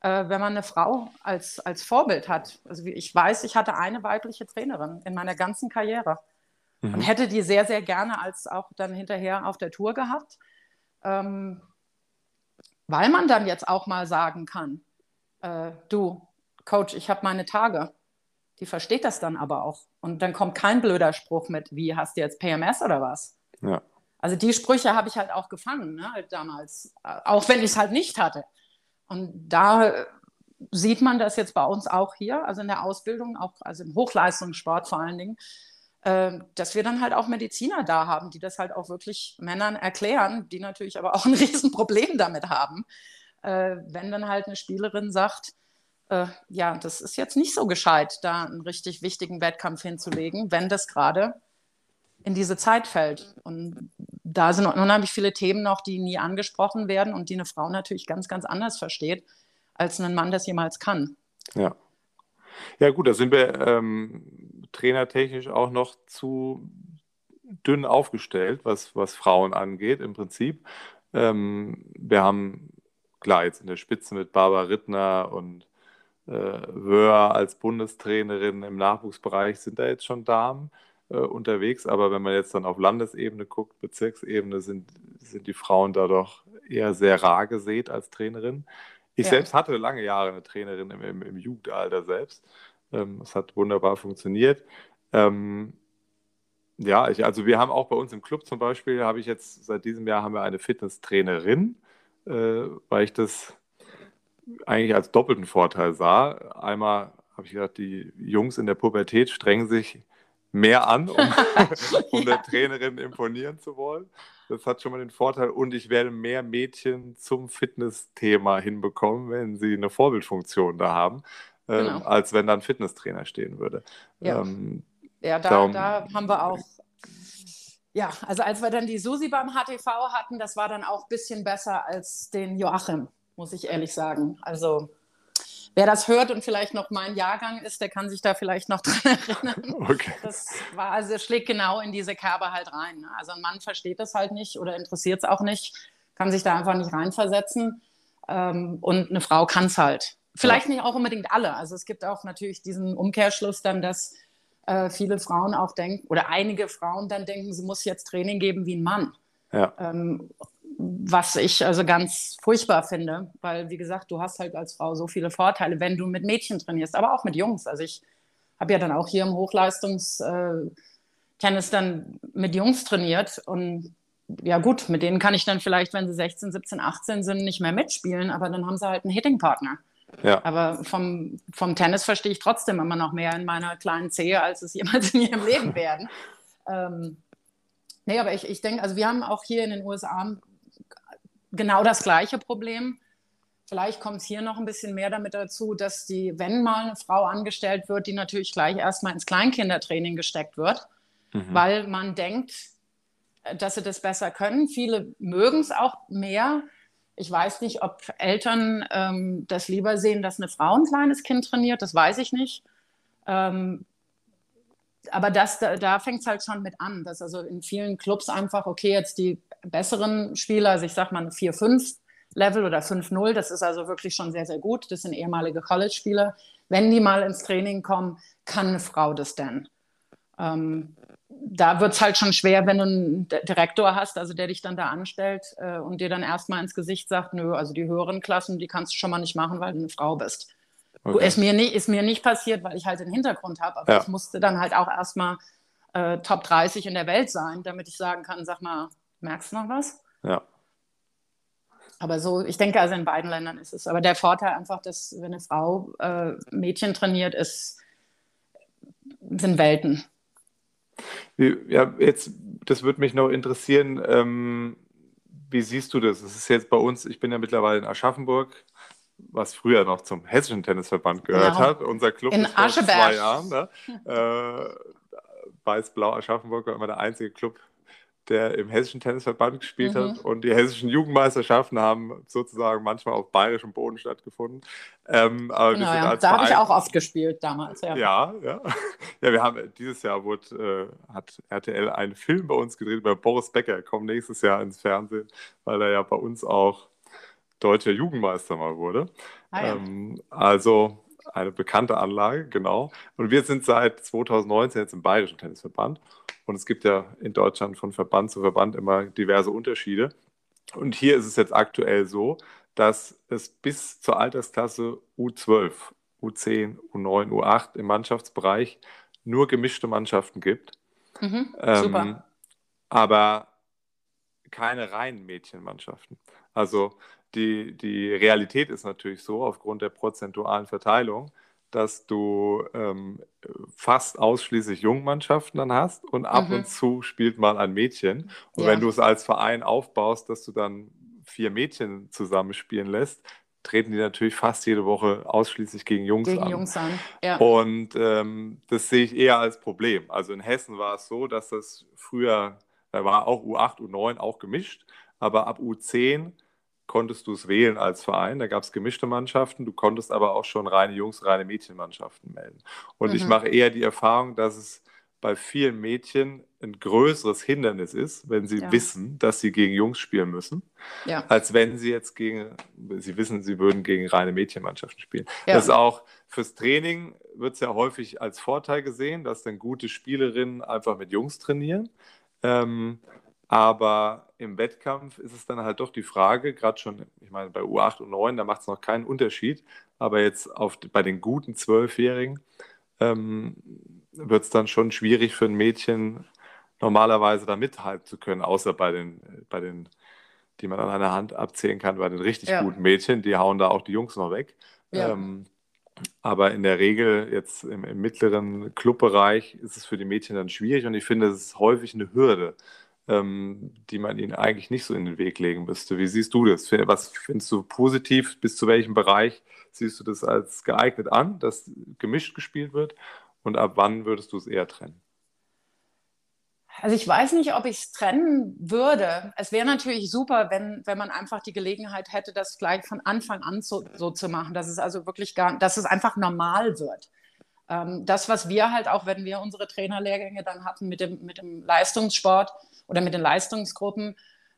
äh, wenn man eine Frau als, als Vorbild hat. Also ich weiß, ich hatte eine weibliche Trainerin in meiner ganzen Karriere mhm. und hätte die sehr, sehr gerne als auch dann hinterher auf der Tour gehabt, ähm, weil man dann jetzt auch mal sagen kann, äh, du, Coach, ich habe meine Tage. Die versteht das dann aber auch. Und dann kommt kein blöder Spruch mit, wie hast du jetzt PMS oder was? Ja. Also die Sprüche habe ich halt auch gefangen, ne, halt damals, auch wenn ich es halt nicht hatte. Und da sieht man das jetzt bei uns auch hier, also in der Ausbildung, auch also im Hochleistungssport vor allen Dingen, äh, dass wir dann halt auch Mediziner da haben, die das halt auch wirklich Männern erklären, die natürlich aber auch ein Riesenproblem damit haben, äh, wenn dann halt eine Spielerin sagt, äh, ja, das ist jetzt nicht so gescheit, da einen richtig wichtigen Wettkampf hinzulegen, wenn das gerade in diese Zeit fällt. Und da sind unheimlich viele Themen noch, die nie angesprochen werden und die eine Frau natürlich ganz, ganz anders versteht, als ein Mann das jemals kann. Ja. Ja, gut, da sind wir ähm, trainertechnisch auch noch zu dünn aufgestellt, was, was Frauen angeht, im Prinzip. Ähm, wir haben, klar, jetzt in der Spitze mit Barbara Rittner und Wöhr als Bundestrainerin im Nachwuchsbereich sind da jetzt schon Damen äh, unterwegs. Aber wenn man jetzt dann auf Landesebene guckt, Bezirksebene, sind, sind die Frauen da doch eher sehr rar gesät als Trainerin. Ich ja. selbst hatte lange Jahre eine Trainerin im, im, im Jugendalter selbst. Ähm, es hat wunderbar funktioniert. Ähm, ja, ich, also wir haben auch bei uns im Club zum Beispiel, habe ich jetzt seit diesem Jahr haben wir eine Fitnesstrainerin, äh, weil ich das eigentlich als doppelten Vorteil sah. Einmal habe ich gedacht, die Jungs in der Pubertät strengen sich mehr an, um, um der Trainerin imponieren zu wollen. Das hat schon mal den Vorteil. Und ich werde mehr Mädchen zum Fitnessthema hinbekommen, wenn sie eine Vorbildfunktion da haben, ähm, genau. als wenn da ein Fitnesstrainer stehen würde. Ja, ähm, ja da, darum, da haben wir auch. Ja, also als wir dann die Susi beim HTV hatten, das war dann auch ein bisschen besser als den Joachim, muss ich ehrlich sagen. Also wer das hört und vielleicht noch mein Jahrgang ist, der kann sich da vielleicht noch dran erinnern. Okay. Das war, also schlägt genau in diese Kerbe halt rein. Also ein Mann versteht das halt nicht oder interessiert es auch nicht, kann sich da einfach nicht reinversetzen. Ähm, und eine Frau kann es halt. Vielleicht ja. nicht auch unbedingt alle. Also es gibt auch natürlich diesen Umkehrschluss dann, dass äh, viele Frauen auch denken, oder einige Frauen dann denken, sie muss jetzt Training geben wie ein Mann. Ja. Ähm, was ich also ganz furchtbar finde, weil wie gesagt, du hast halt als Frau so viele Vorteile, wenn du mit Mädchen trainierst, aber auch mit Jungs. Also ich habe ja dann auch hier im Hochleistungstennis äh, dann mit Jungs trainiert und ja gut, mit denen kann ich dann vielleicht, wenn sie 16, 17, 18 sind, nicht mehr mitspielen, aber dann haben sie halt einen Hitting-Partner. Ja. Aber vom, vom Tennis verstehe ich trotzdem immer noch mehr in meiner kleinen Zehe, als es jemals in ihrem Leben werden. ähm, nee, aber ich, ich denke, also wir haben auch hier in den USA genau das gleiche Problem. Vielleicht kommt es hier noch ein bisschen mehr damit dazu, dass die, wenn mal eine Frau angestellt wird, die natürlich gleich erstmal ins Kleinkindertraining gesteckt wird, mhm. weil man denkt, dass sie das besser können. Viele mögen es auch mehr. Ich weiß nicht, ob Eltern ähm, das lieber sehen, dass eine Frau ein kleines Kind trainiert, das weiß ich nicht. Ähm, aber das, da, da fängt es halt schon mit an, dass also in vielen Clubs einfach, okay, jetzt die besseren Spieler, also ich sag mal 4-5 Level oder 5-0, das ist also wirklich schon sehr, sehr gut. Das sind ehemalige College-Spieler. Wenn die mal ins Training kommen, kann eine Frau das denn? Ähm, da wird es halt schon schwer, wenn du einen Direktor hast, also der dich dann da anstellt äh, und dir dann erstmal ins Gesicht sagt, nö, also die höheren Klassen, die kannst du schon mal nicht machen, weil du eine Frau bist. Okay. Ist, mir nicht, ist mir nicht passiert, weil ich halt den Hintergrund habe, aber ja. ich musste dann halt auch erstmal äh, Top 30 in der Welt sein, damit ich sagen kann, sag mal, merkst du noch was? Ja. Aber so, ich denke, also in beiden Ländern ist es. Aber der Vorteil einfach, dass wenn eine Frau äh, Mädchen trainiert, ist, sind Welten. Ja, jetzt, das würde mich noch interessieren. Ähm, wie siehst du das? Es ist jetzt bei uns, ich bin ja mittlerweile in Aschaffenburg, was früher noch zum Hessischen Tennisverband gehört genau. hat. Unser Club in ist vor zwei Jahren. Ne? äh, Weiß-Blau Aschaffenburg war immer der einzige Club der im Hessischen Tennisverband gespielt mhm. hat. Und die hessischen Jugendmeisterschaften haben sozusagen manchmal auf bayerischem Boden stattgefunden. Ähm, aber genau, ja. Da habe ich auch oft gespielt damals. Ja, ja. Ja, ja wir haben dieses Jahr wurde, äh, hat RTL einen Film bei uns gedreht über Boris Becker, kommt nächstes Jahr ins Fernsehen, weil er ja bei uns auch deutscher Jugendmeister mal wurde. Ah, ja. ähm, also eine bekannte Anlage, genau. Und wir sind seit 2019 jetzt im Bayerischen Tennisverband. Und es gibt ja in Deutschland von Verband zu Verband immer diverse Unterschiede. Und hier ist es jetzt aktuell so, dass es bis zur Altersklasse U12 U10, U9, U8 im Mannschaftsbereich nur gemischte Mannschaften gibt. Mhm, super. Ähm, aber keine reinen Mädchenmannschaften. Also die, die Realität ist natürlich so, aufgrund der prozentualen Verteilung, dass du ähm, fast ausschließlich Jungmannschaften dann hast und ab mhm. und zu spielt mal ein Mädchen. Und ja. wenn du es als Verein aufbaust, dass du dann vier Mädchen zusammenspielen lässt, treten die natürlich fast jede Woche ausschließlich gegen Jungs gegen an. Jungs an. Ja. Und ähm, das sehe ich eher als Problem. Also in Hessen war es so, dass das früher, da war auch U8, U9 auch gemischt, aber ab U10 konntest du es wählen als Verein. Da gab es gemischte Mannschaften. Du konntest aber auch schon reine Jungs, reine Mädchenmannschaften melden. Und mhm. ich mache eher die Erfahrung, dass es bei vielen Mädchen ein größeres Hindernis ist, wenn sie ja. wissen, dass sie gegen Jungs spielen müssen, ja. als wenn sie jetzt gegen, sie wissen, sie würden gegen reine Mädchenmannschaften spielen. Ja. Das ist auch fürs Training wird es ja häufig als Vorteil gesehen, dass dann gute Spielerinnen einfach mit Jungs trainieren. Ähm, aber im Wettkampf ist es dann halt doch die Frage, gerade schon, ich meine, bei U8 und 9, da macht es noch keinen Unterschied, aber jetzt auf, bei den guten Zwölfjährigen ähm, wird es dann schon schwierig für ein Mädchen, normalerweise da mithalten zu können, außer bei den, bei den, die man an einer Hand abzählen kann, bei den richtig ja. guten Mädchen, die hauen da auch die Jungs noch weg. Ja. Ähm, aber in der Regel jetzt im, im mittleren Clubbereich ist es für die Mädchen dann schwierig und ich finde, es ist häufig eine Hürde ähm, die man ihnen eigentlich nicht so in den Weg legen müsste. Wie siehst du das? Was findest du positiv? Bis zu welchem Bereich siehst du das als geeignet an, dass gemischt gespielt wird? Und ab wann würdest du es eher trennen? Also ich weiß nicht, ob ich es trennen würde. Es wäre natürlich super, wenn, wenn man einfach die Gelegenheit hätte, das gleich von Anfang an so, so zu machen, dass es also wirklich gar, dass es einfach normal wird. Ähm, das, was wir halt auch, wenn wir unsere Trainerlehrgänge dann hatten mit dem, mit dem Leistungssport, oder mit den Leistungsgruppen,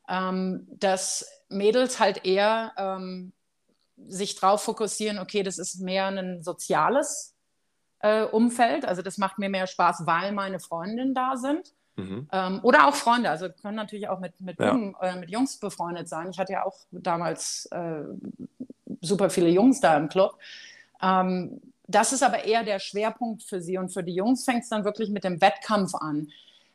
ähm, dass Mädels halt eher ähm, sich darauf fokussieren, okay, das ist mehr ein soziales äh, Umfeld, also das macht mir mehr Spaß, weil meine Freundinnen da sind. Mhm. Ähm, oder auch Freunde, also können natürlich auch mit, mit, ja. Jungen, äh, mit Jungs befreundet sein. Ich hatte ja auch damals äh, super viele Jungs da im Club. Ähm, das ist aber eher der Schwerpunkt für sie. Und für die Jungs fängt es dann wirklich mit dem Wettkampf an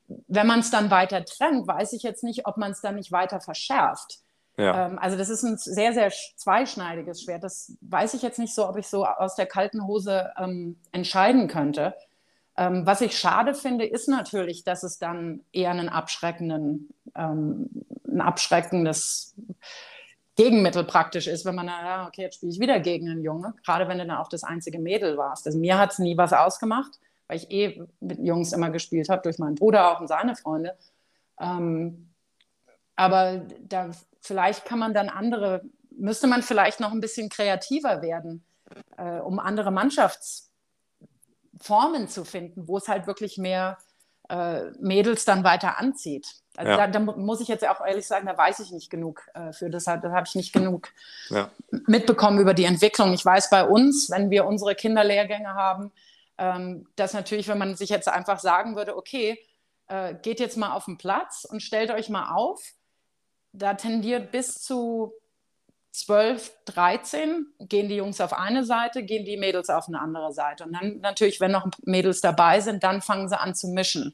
wenn man es dann weiter trennt, weiß ich jetzt nicht, ob man es dann nicht weiter verschärft. Ja. Ähm, also das ist ein sehr, sehr zweischneidiges Schwert. Das weiß ich jetzt nicht so, ob ich so aus der kalten Hose ähm, entscheiden könnte. Ähm, was ich schade finde, ist natürlich, dass es dann eher einen abschreckenden, ähm, ein abschreckendes Gegenmittel praktisch ist, wenn man, ja, okay, jetzt spiele ich wieder gegen einen Junge, gerade wenn du dann auch das einzige Mädel warst. Also mir hat es nie was ausgemacht weil ich eh mit Jungs immer gespielt habe, durch meinen Bruder auch und seine Freunde. Ähm, aber da vielleicht kann man dann andere, müsste man vielleicht noch ein bisschen kreativer werden, äh, um andere Mannschaftsformen zu finden, wo es halt wirklich mehr äh, Mädels dann weiter anzieht. Also ja. da, da, muss ich jetzt auch ehrlich sagen, da weiß ich nicht genug äh, für. Das, da habe ich nicht genug ja. mitbekommen über die Entwicklung. Ich weiß bei uns, wenn wir unsere Kinderlehrgänge haben, ähm, dass natürlich, wenn man sich jetzt einfach sagen würde, okay, äh, geht jetzt mal auf den Platz und stellt euch mal auf, da tendiert bis zu 12, 13 gehen die Jungs auf eine Seite, gehen die Mädels auf eine andere Seite. Und dann natürlich, wenn noch Mädels dabei sind, dann fangen sie an zu mischen,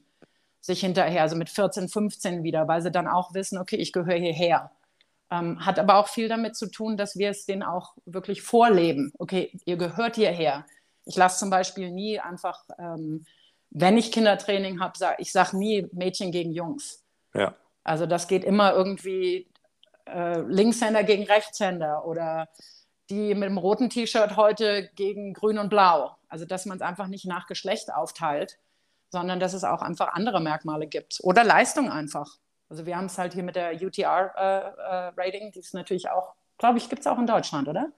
sich hinterher, also mit 14, 15 wieder, weil sie dann auch wissen, okay, ich gehöre hierher. Ähm, hat aber auch viel damit zu tun, dass wir es denen auch wirklich vorleben. Okay, ihr gehört hierher. Ich lasse zum Beispiel nie einfach, ähm, wenn ich Kindertraining habe, sag, ich sage nie Mädchen gegen Jungs. Ja. Also das geht immer irgendwie äh, Linkshänder gegen Rechtshänder oder die mit dem roten T-Shirt heute gegen Grün und Blau. Also dass man es einfach nicht nach Geschlecht aufteilt, sondern dass es auch einfach andere Merkmale gibt. Oder Leistung einfach. Also wir haben es halt hier mit der UTR-Rating, äh, äh, die ist natürlich auch, glaube ich, gibt es auch in Deutschland, oder?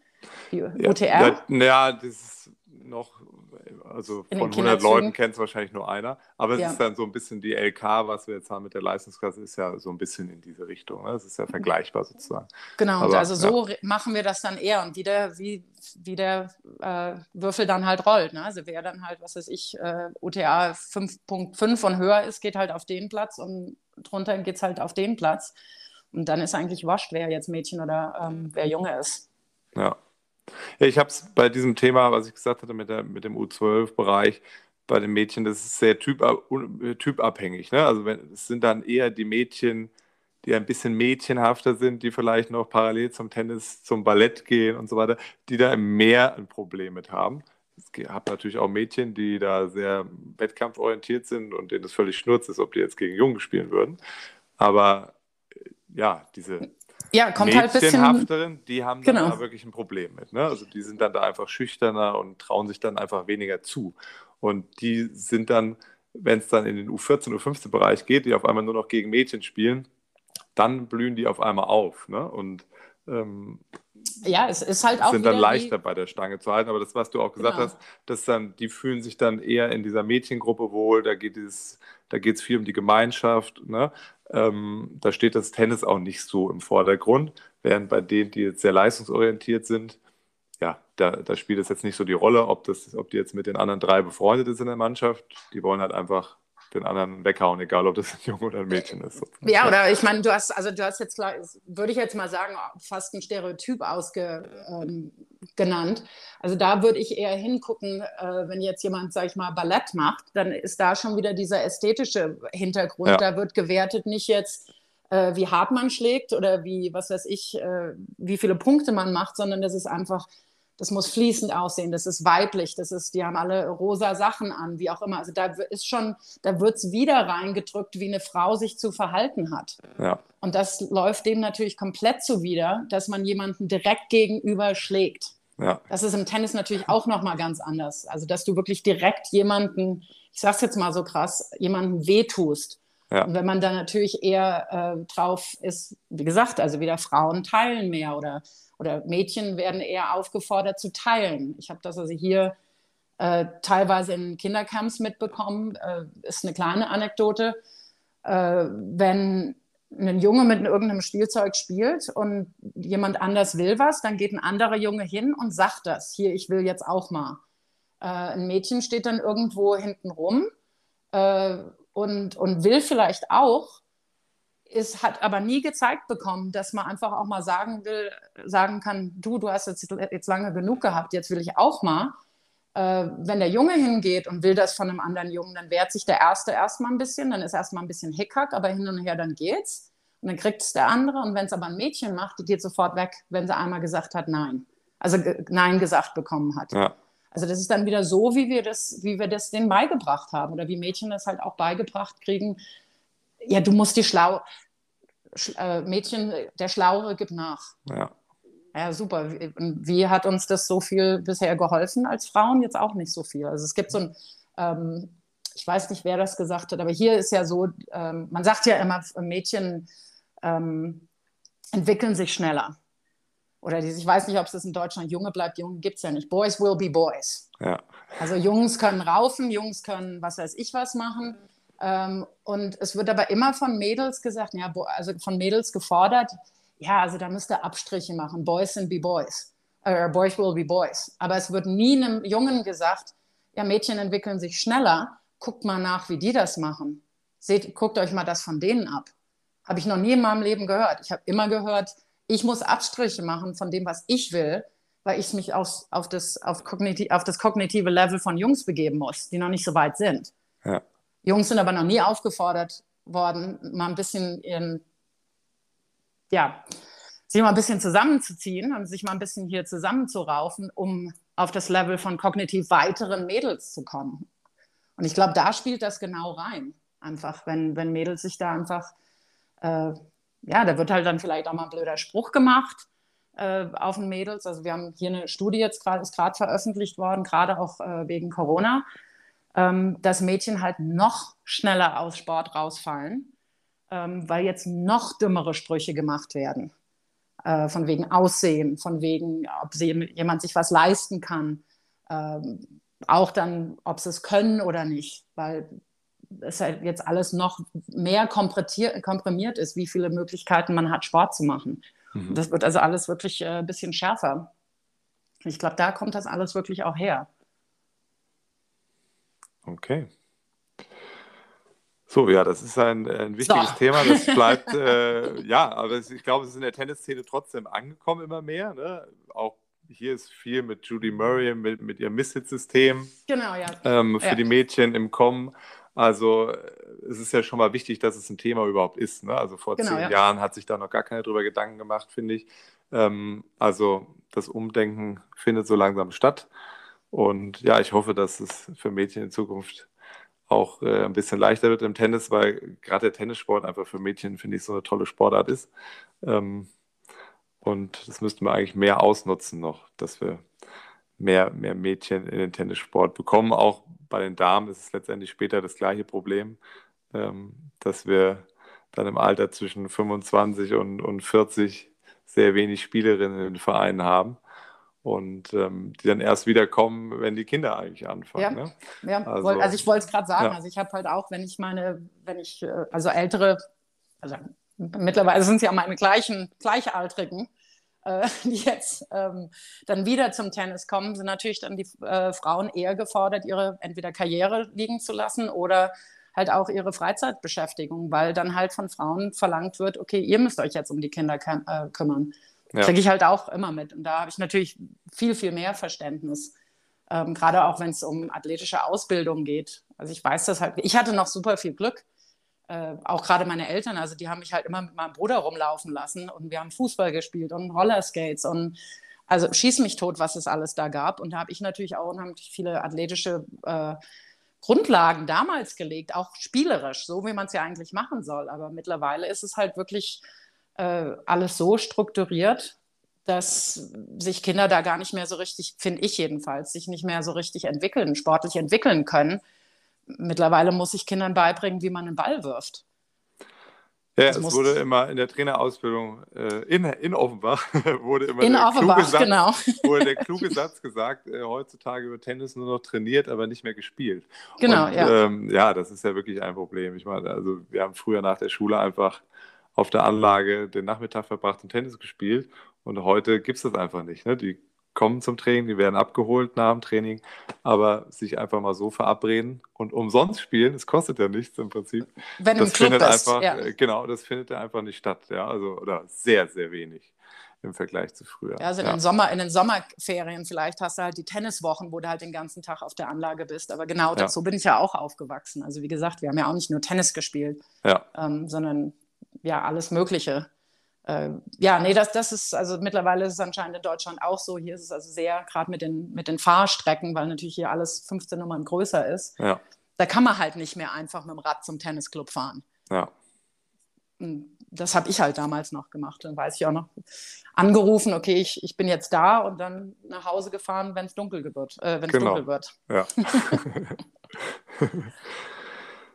Die ja, UTR? Ja, ja, das ist noch, also von 100 Leuten kennt es wahrscheinlich nur einer, aber es ja. ist dann so ein bisschen die LK, was wir jetzt haben mit der Leistungsklasse, ist ja so ein bisschen in diese Richtung. Ne? Es ist ja vergleichbar sozusagen. Genau, aber, also so ja. machen wir das dann eher und wie der, wie, wie der äh, Würfel dann halt rollt. Ne? Also wer dann halt, was weiß ich, äh, UTA 5.5 und höher ist, geht halt auf den Platz und drunter geht es halt auf den Platz. Und dann ist eigentlich wascht, wer jetzt Mädchen oder ähm, wer Junge ist. Ja. Ich habe es bei diesem Thema, was ich gesagt hatte mit, der, mit dem U12-Bereich, bei den Mädchen, das ist sehr typ, typabhängig. Ne? Also wenn, es sind dann eher die Mädchen, die ein bisschen mädchenhafter sind, die vielleicht noch parallel zum Tennis, zum Ballett gehen und so weiter, die da mehr ein Problem mit haben. Es habe natürlich auch Mädchen, die da sehr wettkampforientiert sind und denen es völlig schnurz ist, ob die jetzt gegen Jungen spielen würden. Aber äh, ja, diese ja, kommt halt bisschen, die haben genau. da wirklich ein Problem mit. Ne? Also die sind dann da einfach schüchterner und trauen sich dann einfach weniger zu. Und die sind dann, wenn es dann in den U14, U15-Bereich geht, die auf einmal nur noch gegen Mädchen spielen, dann blühen die auf einmal auf. Ne? Und ähm, ja, es ist halt auch. Sind dann leichter bei der Stange zu halten. Aber das, was du auch gesagt genau. hast, dass dann, die fühlen sich dann eher in dieser Mädchengruppe wohl. Da geht es, da geht es viel um die Gemeinschaft. Ne? Ähm, da steht das Tennis auch nicht so im Vordergrund. Während bei denen, die jetzt sehr leistungsorientiert sind, ja, da, da spielt es jetzt nicht so die Rolle, ob, das, ob die jetzt mit den anderen drei befreundet ist in der Mannschaft. Die wollen halt einfach den anderen weghauen, egal ob das ein Junge oder ein Mädchen ist. Ja, oder ich meine, du hast, also du hast jetzt, würde ich jetzt mal sagen, fast ein Stereotyp ausgenannt. Ähm, also da würde ich eher hingucken, äh, wenn jetzt jemand, sag ich mal, Ballett macht, dann ist da schon wieder dieser ästhetische Hintergrund. Ja. Da wird gewertet nicht jetzt, äh, wie hart man schlägt oder wie, was weiß ich, äh, wie viele Punkte man macht, sondern das ist einfach das muss fließend aussehen, das ist weiblich, das ist, die haben alle rosa Sachen an, wie auch immer. Also da ist schon, da wird es wieder reingedrückt, wie eine Frau sich zu verhalten hat. Ja. Und das läuft dem natürlich komplett zuwider, dass man jemanden direkt gegenüber schlägt. Ja. Das ist im Tennis natürlich auch nochmal ganz anders. Also, dass du wirklich direkt jemanden, ich sag's jetzt mal so krass, jemanden wehtust. Ja. Und wenn man dann natürlich eher äh, drauf ist, wie gesagt, also wieder Frauen teilen mehr oder oder Mädchen werden eher aufgefordert zu teilen. Ich habe das also hier äh, teilweise in Kindercamps mitbekommen. Äh, ist eine kleine Anekdote. Äh, wenn ein Junge mit irgendeinem Spielzeug spielt und jemand anders will was, dann geht ein anderer Junge hin und sagt das. Hier, ich will jetzt auch mal. Äh, ein Mädchen steht dann irgendwo hinten rum äh, und, und will vielleicht auch, ist, hat aber nie gezeigt bekommen, dass man einfach auch mal sagen will, sagen kann, du, du hast jetzt, jetzt lange genug gehabt, jetzt will ich auch mal. Äh, wenn der Junge hingeht und will das von einem anderen Jungen, dann wehrt sich der Erste erstmal ein bisschen, dann ist erstmal ein bisschen Hickhack, aber hin und her, dann geht's. Und dann kriegt es der andere. Und wenn es aber ein Mädchen macht, die geht sofort weg, wenn sie einmal gesagt hat, nein. Also Nein gesagt bekommen hat. Ja. Also das ist dann wieder so, wie wir das, wie wir das denen beigebracht haben oder wie Mädchen das halt auch beigebracht kriegen, ja, du musst die schlau, äh, Mädchen, der Schlauere gibt nach. Ja. Ja, super. Wie, wie, hat uns das so viel bisher geholfen als Frauen? Jetzt auch nicht so viel. Also es gibt so ein, ähm, ich weiß nicht, wer das gesagt hat, aber hier ist ja so, ähm, man sagt ja immer, Mädchen ähm, entwickeln sich schneller. Oder die, ich weiß nicht, ob es das in Deutschland Junge bleibt, Junge gibt es ja nicht. Boys will be boys. Ja. Also Jungs können raufen, Jungs können was weiß ich was machen. Ähm, und es wird aber immer von Mädels gesagt, ja, also von Mädels gefordert, ja, also da müsst ihr Abstriche machen. Boys sind be Boys. Äh, boys will be Boys. Aber es wird nie einem Jungen gesagt, ja, Mädchen entwickeln sich schneller. Guckt mal nach, wie die das machen. Seht, guckt euch mal das von denen ab. Habe ich noch nie in meinem Leben gehört. Ich habe immer gehört, ich muss Abstriche machen von dem, was ich will, weil ich mich auf, auf, das, auf, kogniti auf das kognitive Level von Jungs begeben muss, die noch nicht so weit sind. Ja. Jungs sind aber noch nie aufgefordert worden, mal ein bisschen ihren, ja, sich mal ein bisschen zusammenzuziehen und sich mal ein bisschen hier zusammenzuraufen, um auf das Level von kognitiv weiteren Mädels zu kommen. Und ich glaube, da spielt das genau rein. Einfach, wenn, wenn Mädels sich da einfach, äh, ja, da wird halt dann vielleicht auch mal ein blöder Spruch gemacht äh, auf den Mädels. Also wir haben hier eine Studie jetzt gerade, ist gerade veröffentlicht worden, gerade auch äh, wegen Corona ähm, dass Mädchen halt noch schneller aus Sport rausfallen, ähm, weil jetzt noch dümmere Sprüche gemacht werden. Äh, von wegen Aussehen, von wegen, ob sie, jemand sich was leisten kann. Ähm, auch dann, ob sie es können oder nicht, weil es halt jetzt alles noch mehr komprimiert ist, wie viele Möglichkeiten man hat, Sport zu machen. Mhm. Das wird also alles wirklich äh, ein bisschen schärfer. Ich glaube, da kommt das alles wirklich auch her. Okay. So, ja, das ist ein, ein wichtiges so. Thema. Das bleibt, äh, ja, aber ich glaube, es ist in der Tennisszene trotzdem angekommen immer mehr. Ne? Auch hier ist viel mit Judy Murray, mit, mit ihrem Misshit-System. Genau, ja. Ähm, für ja. die Mädchen im Kommen. Also es ist ja schon mal wichtig, dass es ein Thema überhaupt ist. Ne? Also vor Genau, zehn ja. Jahren hat sich da noch gar keiner drüber Gedanken gemacht, finde ich. Ähm, also das Umdenken findet so langsam statt. Und ja, ich hoffe, dass es für Mädchen in Zukunft auch äh, ein bisschen leichter wird im Tennis, weil gerade der Tennissport einfach für Mädchen, finde ich, so eine tolle Sportart ist. Ähm, und das müssten wir eigentlich mehr ausnutzen noch, dass wir mehr, mehr Mädchen in den Tennissport bekommen. Auch bei den Damen ist es letztendlich später das gleiche Problem, ähm, dass wir dann im Alter zwischen 25 und, und 40 sehr wenig Spielerinnen in den Vereinen haben und ähm, die dann erst wieder kommen, wenn die Kinder eigentlich anfangen. Ja. Ne? Ja, Also- also, ich wollte es gerade sagen, Ja. also ich habe halt auch, wenn ich meine, wenn ich, äh, also ältere, also mittlerweile sind es ja meine gleichen, Gleichaltrigen, äh, die jetzt ähm, dann wieder zum Tennis kommen, sind natürlich dann die äh, Frauen eher gefordert, ihre entweder Karriere liegen zu lassen oder halt auch ihre Freizeitbeschäftigung, weil dann halt von Frauen verlangt wird, okay, ihr müsst euch jetzt um die Kinder äh, kümmern. Ja. Kriege ich halt auch immer mit. Und da habe ich natürlich viel, viel mehr Verständnis. Ähm, gerade auch wenn es um athletische Ausbildung geht. Also ich weiß das halt. Ich hatte noch super viel Glück. Äh, auch gerade meine Eltern, also die haben mich halt immer mit meinem Bruder rumlaufen lassen und wir haben Fußball gespielt und Rollerskates und also schieß mich tot, was es alles da gab. Und da habe ich natürlich auch unheimlich viele athletische äh, Grundlagen damals gelegt, auch spielerisch, so wie man es ja eigentlich machen soll. Aber mittlerweile ist es halt wirklich alles so strukturiert, dass sich Kinder da gar nicht mehr so richtig, finde ich jedenfalls, sich nicht mehr so richtig entwickeln, sportlich entwickeln können. Mittlerweile muss ich Kindern beibringen, wie man einen Ball wirft. Ja, Das es wurde immer in der Trainerausbildung äh, in, in Offenbach wurde immer In der Offenbach, kluge Satz, genau. wurde der kluge Satz gesagt, äh, heutzutage wird Tennis nur noch trainiert, aber nicht mehr gespielt. Genau, Und, ja. Ähm, ja, das ist ja wirklich ein Problem. Ich meine, also wir haben früher nach der Schule einfach auf der Anlage den Nachmittag verbracht und Tennis gespielt und heute gibt es das einfach nicht. Ne? Die kommen zum Training, die werden abgeholt nach dem Training, aber sich einfach mal so verabreden und umsonst spielen, es kostet ja nichts im Prinzip. Wenn du im Das Club findet bist. einfach, ja. äh, genau, das findet ja einfach nicht statt, ja, also oder sehr, sehr wenig im Vergleich zu früher. Ja, also in, ja. den Sommer, in den Sommerferien vielleicht hast du halt die Tenniswochen, wo du halt den ganzen Tag auf der Anlage bist. Aber genau Ja. das, so bin ich ja auch aufgewachsen. Also wie gesagt, wir haben ja auch nicht nur Tennis gespielt, ähm, sondern ja alles Mögliche. Äh, ja, nee, das, das ist, also mittlerweile ist es anscheinend in Deutschland auch so. Hier ist es also sehr, gerade mit den, mit den Fahrstrecken, weil natürlich hier alles 15 Nummern größer ist. ja, Da kann man halt nicht mehr einfach mit dem Rad zum Tennisclub fahren. ja. Und das habe ich halt damals noch gemacht. Dann weiß ich auch noch, angerufen, okay, ich, ich bin jetzt da und dann nach Hause gefahren, wenn es dunkel wird. Äh, Genau. dunkel wird. Ja.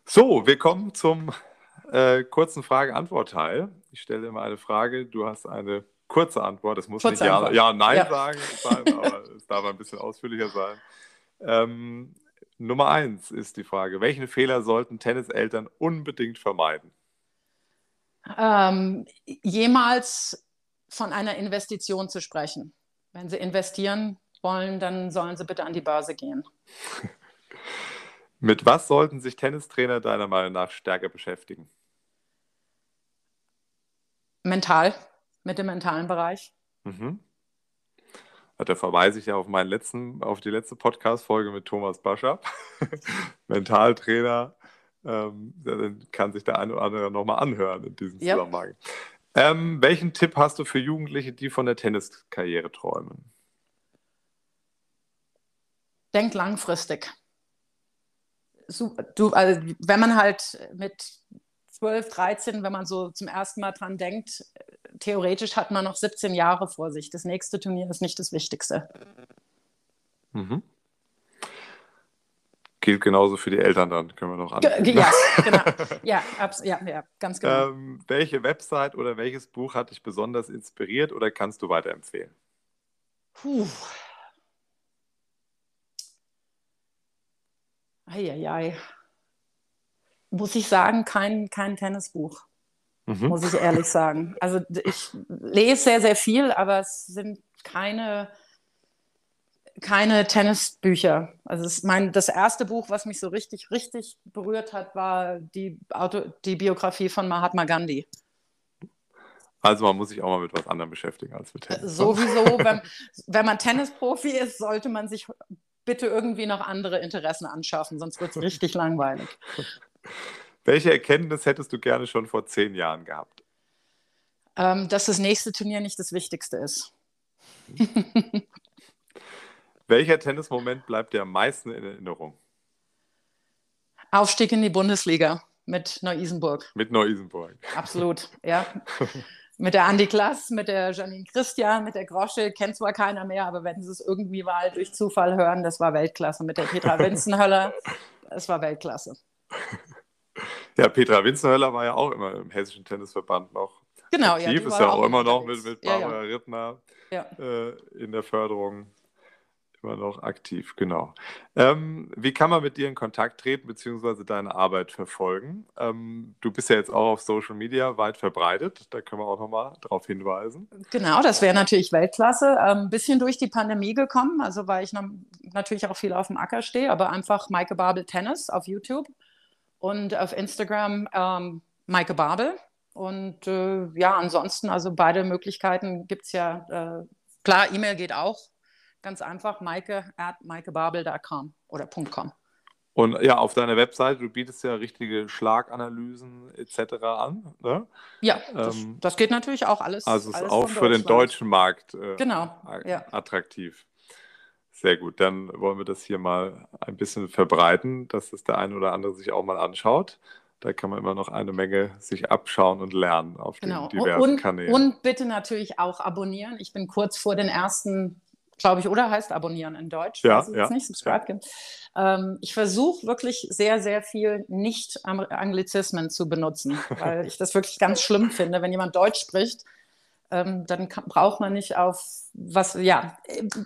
so, wir kommen zum äh, kurzen Frage-Antwort-Teil. Ich stelle immer eine Frage, du hast eine kurze Antwort. Das muss Kurze nicht ja, Antwort. ja Nein Ja. sagen, aber es darf ein bisschen ausführlicher sein. Ähm, Nummer eins ist die Frage: Welchen Fehler sollten Tenniseltern unbedingt vermeiden? Ähm, jemals von einer Investition zu sprechen. Wenn sie investieren wollen, dann sollen sie bitte an die Börse gehen. Mit was sollten sich Tennistrainer deiner Meinung nach stärker beschäftigen? Mental, mit dem mentalen Bereich. Mhm. Da verweise ich ja auf meinen letzten, auf die letzte Podcast-Folge mit Thomas Bascher, Mentaltrainer. Ähm, dann kann sich der eine oder andere nochmal anhören in diesem Ja. Zusammenhang. Ähm, welchen Tipp hast du für Jugendliche, die von der Tenniskarriere träumen? Denk langfristig. So, du, also, wenn man halt mit 12, 13, wenn man so zum ersten Mal dran denkt, theoretisch hat man noch 17 Jahre vor sich. Das nächste Turnier ist nicht das Wichtigste. Mhm. Gilt genauso für die Eltern dann, können wir noch an. Ja, genau. Ja, ja, ja ganz genau. Ähm, welche Website oder welches Buch hat dich besonders inspiriert oder kannst du weiterempfehlen? Puh. Eieiei. Muss ich sagen, kein, kein Tennisbuch, Mhm. muss ich ehrlich sagen. Also ich lese sehr, sehr viel, aber es sind keine, keine Tennisbücher. Also es, mein, das erste Buch, was mich so richtig, richtig berührt hat, war die, Auto, die Biografie von Mahatma Gandhi. Also man muss sich auch mal mit was anderem beschäftigen als mit Tennis. Ne? Sowieso, wenn, wenn man Tennisprofi ist, sollte man sich bitte irgendwie noch andere Interessen anschaffen, sonst wird es richtig langweilig. Welche Erkenntnis hättest du gerne schon vor zehn Jahren gehabt? Ähm, dass das nächste Turnier nicht das Wichtigste ist. Welcher Tennismoment bleibt dir am meisten in Erinnerung? Aufstieg in die Bundesliga mit Neu-Isenburg. Mit Neu-Isenburg. Absolut, ja. mit der Andi Klass, mit der Janine Christian, mit der Grosche, kennt zwar keiner mehr, aber wenn sie es irgendwie mal durch Zufall hören, das war Weltklasse. Mit der Petra Winzenhöller, das war Weltklasse. Ja, Petra Winzenhöller war ja auch immer im Hessischen Tennisverband noch. Genau, aktiv, ja. Die ist ja auch immer noch mit, mit Barbara ja, ja. Rittner äh, in der Förderung immer noch aktiv, genau. Ähm, wie kann man mit dir in Kontakt treten bzw. deine Arbeit verfolgen? Ähm, du bist ja jetzt auch auf Social Media weit verbreitet, da können wir auch nochmal darauf hinweisen. Genau, das wäre natürlich Weltklasse. Ein ähm, bisschen durch die Pandemie gekommen, also weil ich natürlich auch viel auf dem Acker stehe, aber einfach Maike Babel Tennis auf YouTube und auf Instagram ähm, Maike Babel. Und äh, ja, ansonsten, also beide Möglichkeiten gibt es ja. Äh, klar, E-Mail geht auch Ganz einfach, maike at maikebabel.com oder .com. Und ja, auf deiner Webseite, du bietest ja richtige Schlaganalysen etc. an. Ne? Ja, das, ähm, das, geht natürlich auch alles. Also ist auch für den deutschen Markt äh, genau, ja. attraktiv. Sehr gut, dann wollen wir das hier mal ein bisschen verbreiten, dass es der eine oder andere sich auch mal anschaut. Da kann man immer noch eine Menge sich abschauen und lernen auf genau. den diversen und, Kanälen. Und bitte natürlich auch abonnieren. Ich bin kurz vor den ersten glaube ich, oder heißt abonnieren in Deutsch. Ja, ja. nicht, subscribe. Ähm, ich versuche wirklich sehr, sehr viel Nicht-Anglizismen zu benutzen, weil ich das wirklich ganz schlimm finde, wenn jemand Deutsch spricht. Ähm, dann kann, braucht man nicht auf was, ja,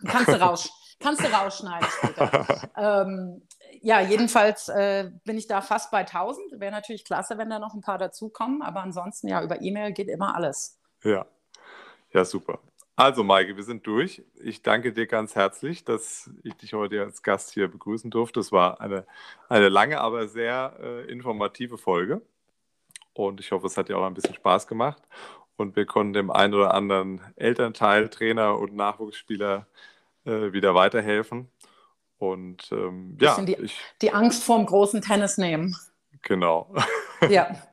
kannst du, raus, kannst du rausschneiden ähm, ja, jedenfalls äh, bin ich da fast bei 1000. Wäre natürlich klasse, wenn da noch ein paar dazukommen, aber ansonsten ja, über E-Mail geht immer alles. Ja, ja, super. Also, Maike, wir sind durch. Ich danke dir ganz herzlich, dass ich dich heute als Gast hier begrüßen durfte. Es war eine, eine lange, aber sehr äh, informative Folge. Und ich hoffe, es hat dir auch ein bisschen Spaß gemacht. Und wir konnten dem einen oder anderen Elternteil, Trainer und Nachwuchsspieler äh, wieder weiterhelfen. Und ähm, ja, die, ich, die Angst vorm großen Tennis nehmen. Genau. Ja.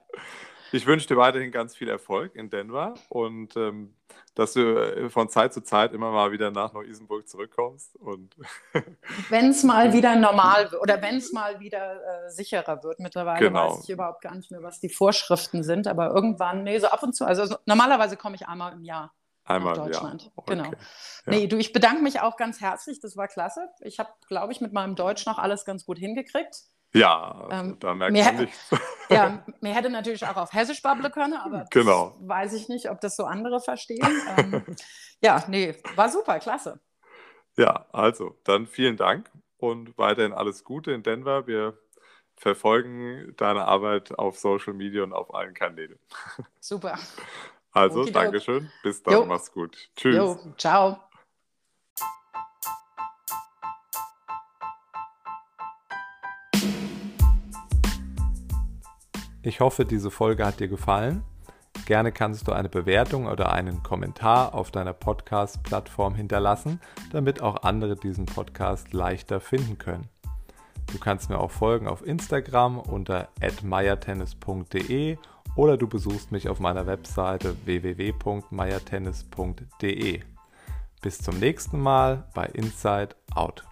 Ich wünsche dir weiterhin ganz viel Erfolg in Denver und ähm, dass du äh, von Zeit zu Zeit immer mal wieder nach Neu-Isenburg zurückkommst. wenn es mal wieder normal wird oder wenn es mal wieder äh, sicherer wird. Mittlerweile genau. weiß ich überhaupt gar nicht mehr, was die Vorschriften sind, aber irgendwann, nee, so ab und zu. Also normalerweise komme ich einmal im Jahr. Einmal Deutschland. Ja. Okay. Genau. Ja. Nee, du, ich bedanke mich auch ganz herzlich. Das war klasse. Ich habe, glaube ich, mit meinem Deutsch noch alles ganz gut hingekriegt. Ja, ähm, da merkt man nichts. Ja, mir hätte natürlich auch auf Hessisch babbeln können, aber genau. weiß ich nicht, ob das so andere verstehen. ähm, ja, nee, war super, klasse. Ja, also dann vielen Dank und weiterhin alles Gute in Denver. Wir verfolgen deine Arbeit auf Social Media und auf allen Kanälen. Super. Also, Dankeschön. Bis dann, jo. mach's gut. Tschüss. Jo, ciao. Ich hoffe, diese Folge hat dir gefallen. Gerne kannst du eine Bewertung oder einen Kommentar auf deiner Podcast-Plattform hinterlassen, damit auch andere diesen Podcast leichter finden können. Du kannst mir auch folgen auf Instagram unter @meiertennis.de oder du besuchst mich auf meiner Webseite www.meiertennis.de. Bis zum nächsten Mal bei Inside Out.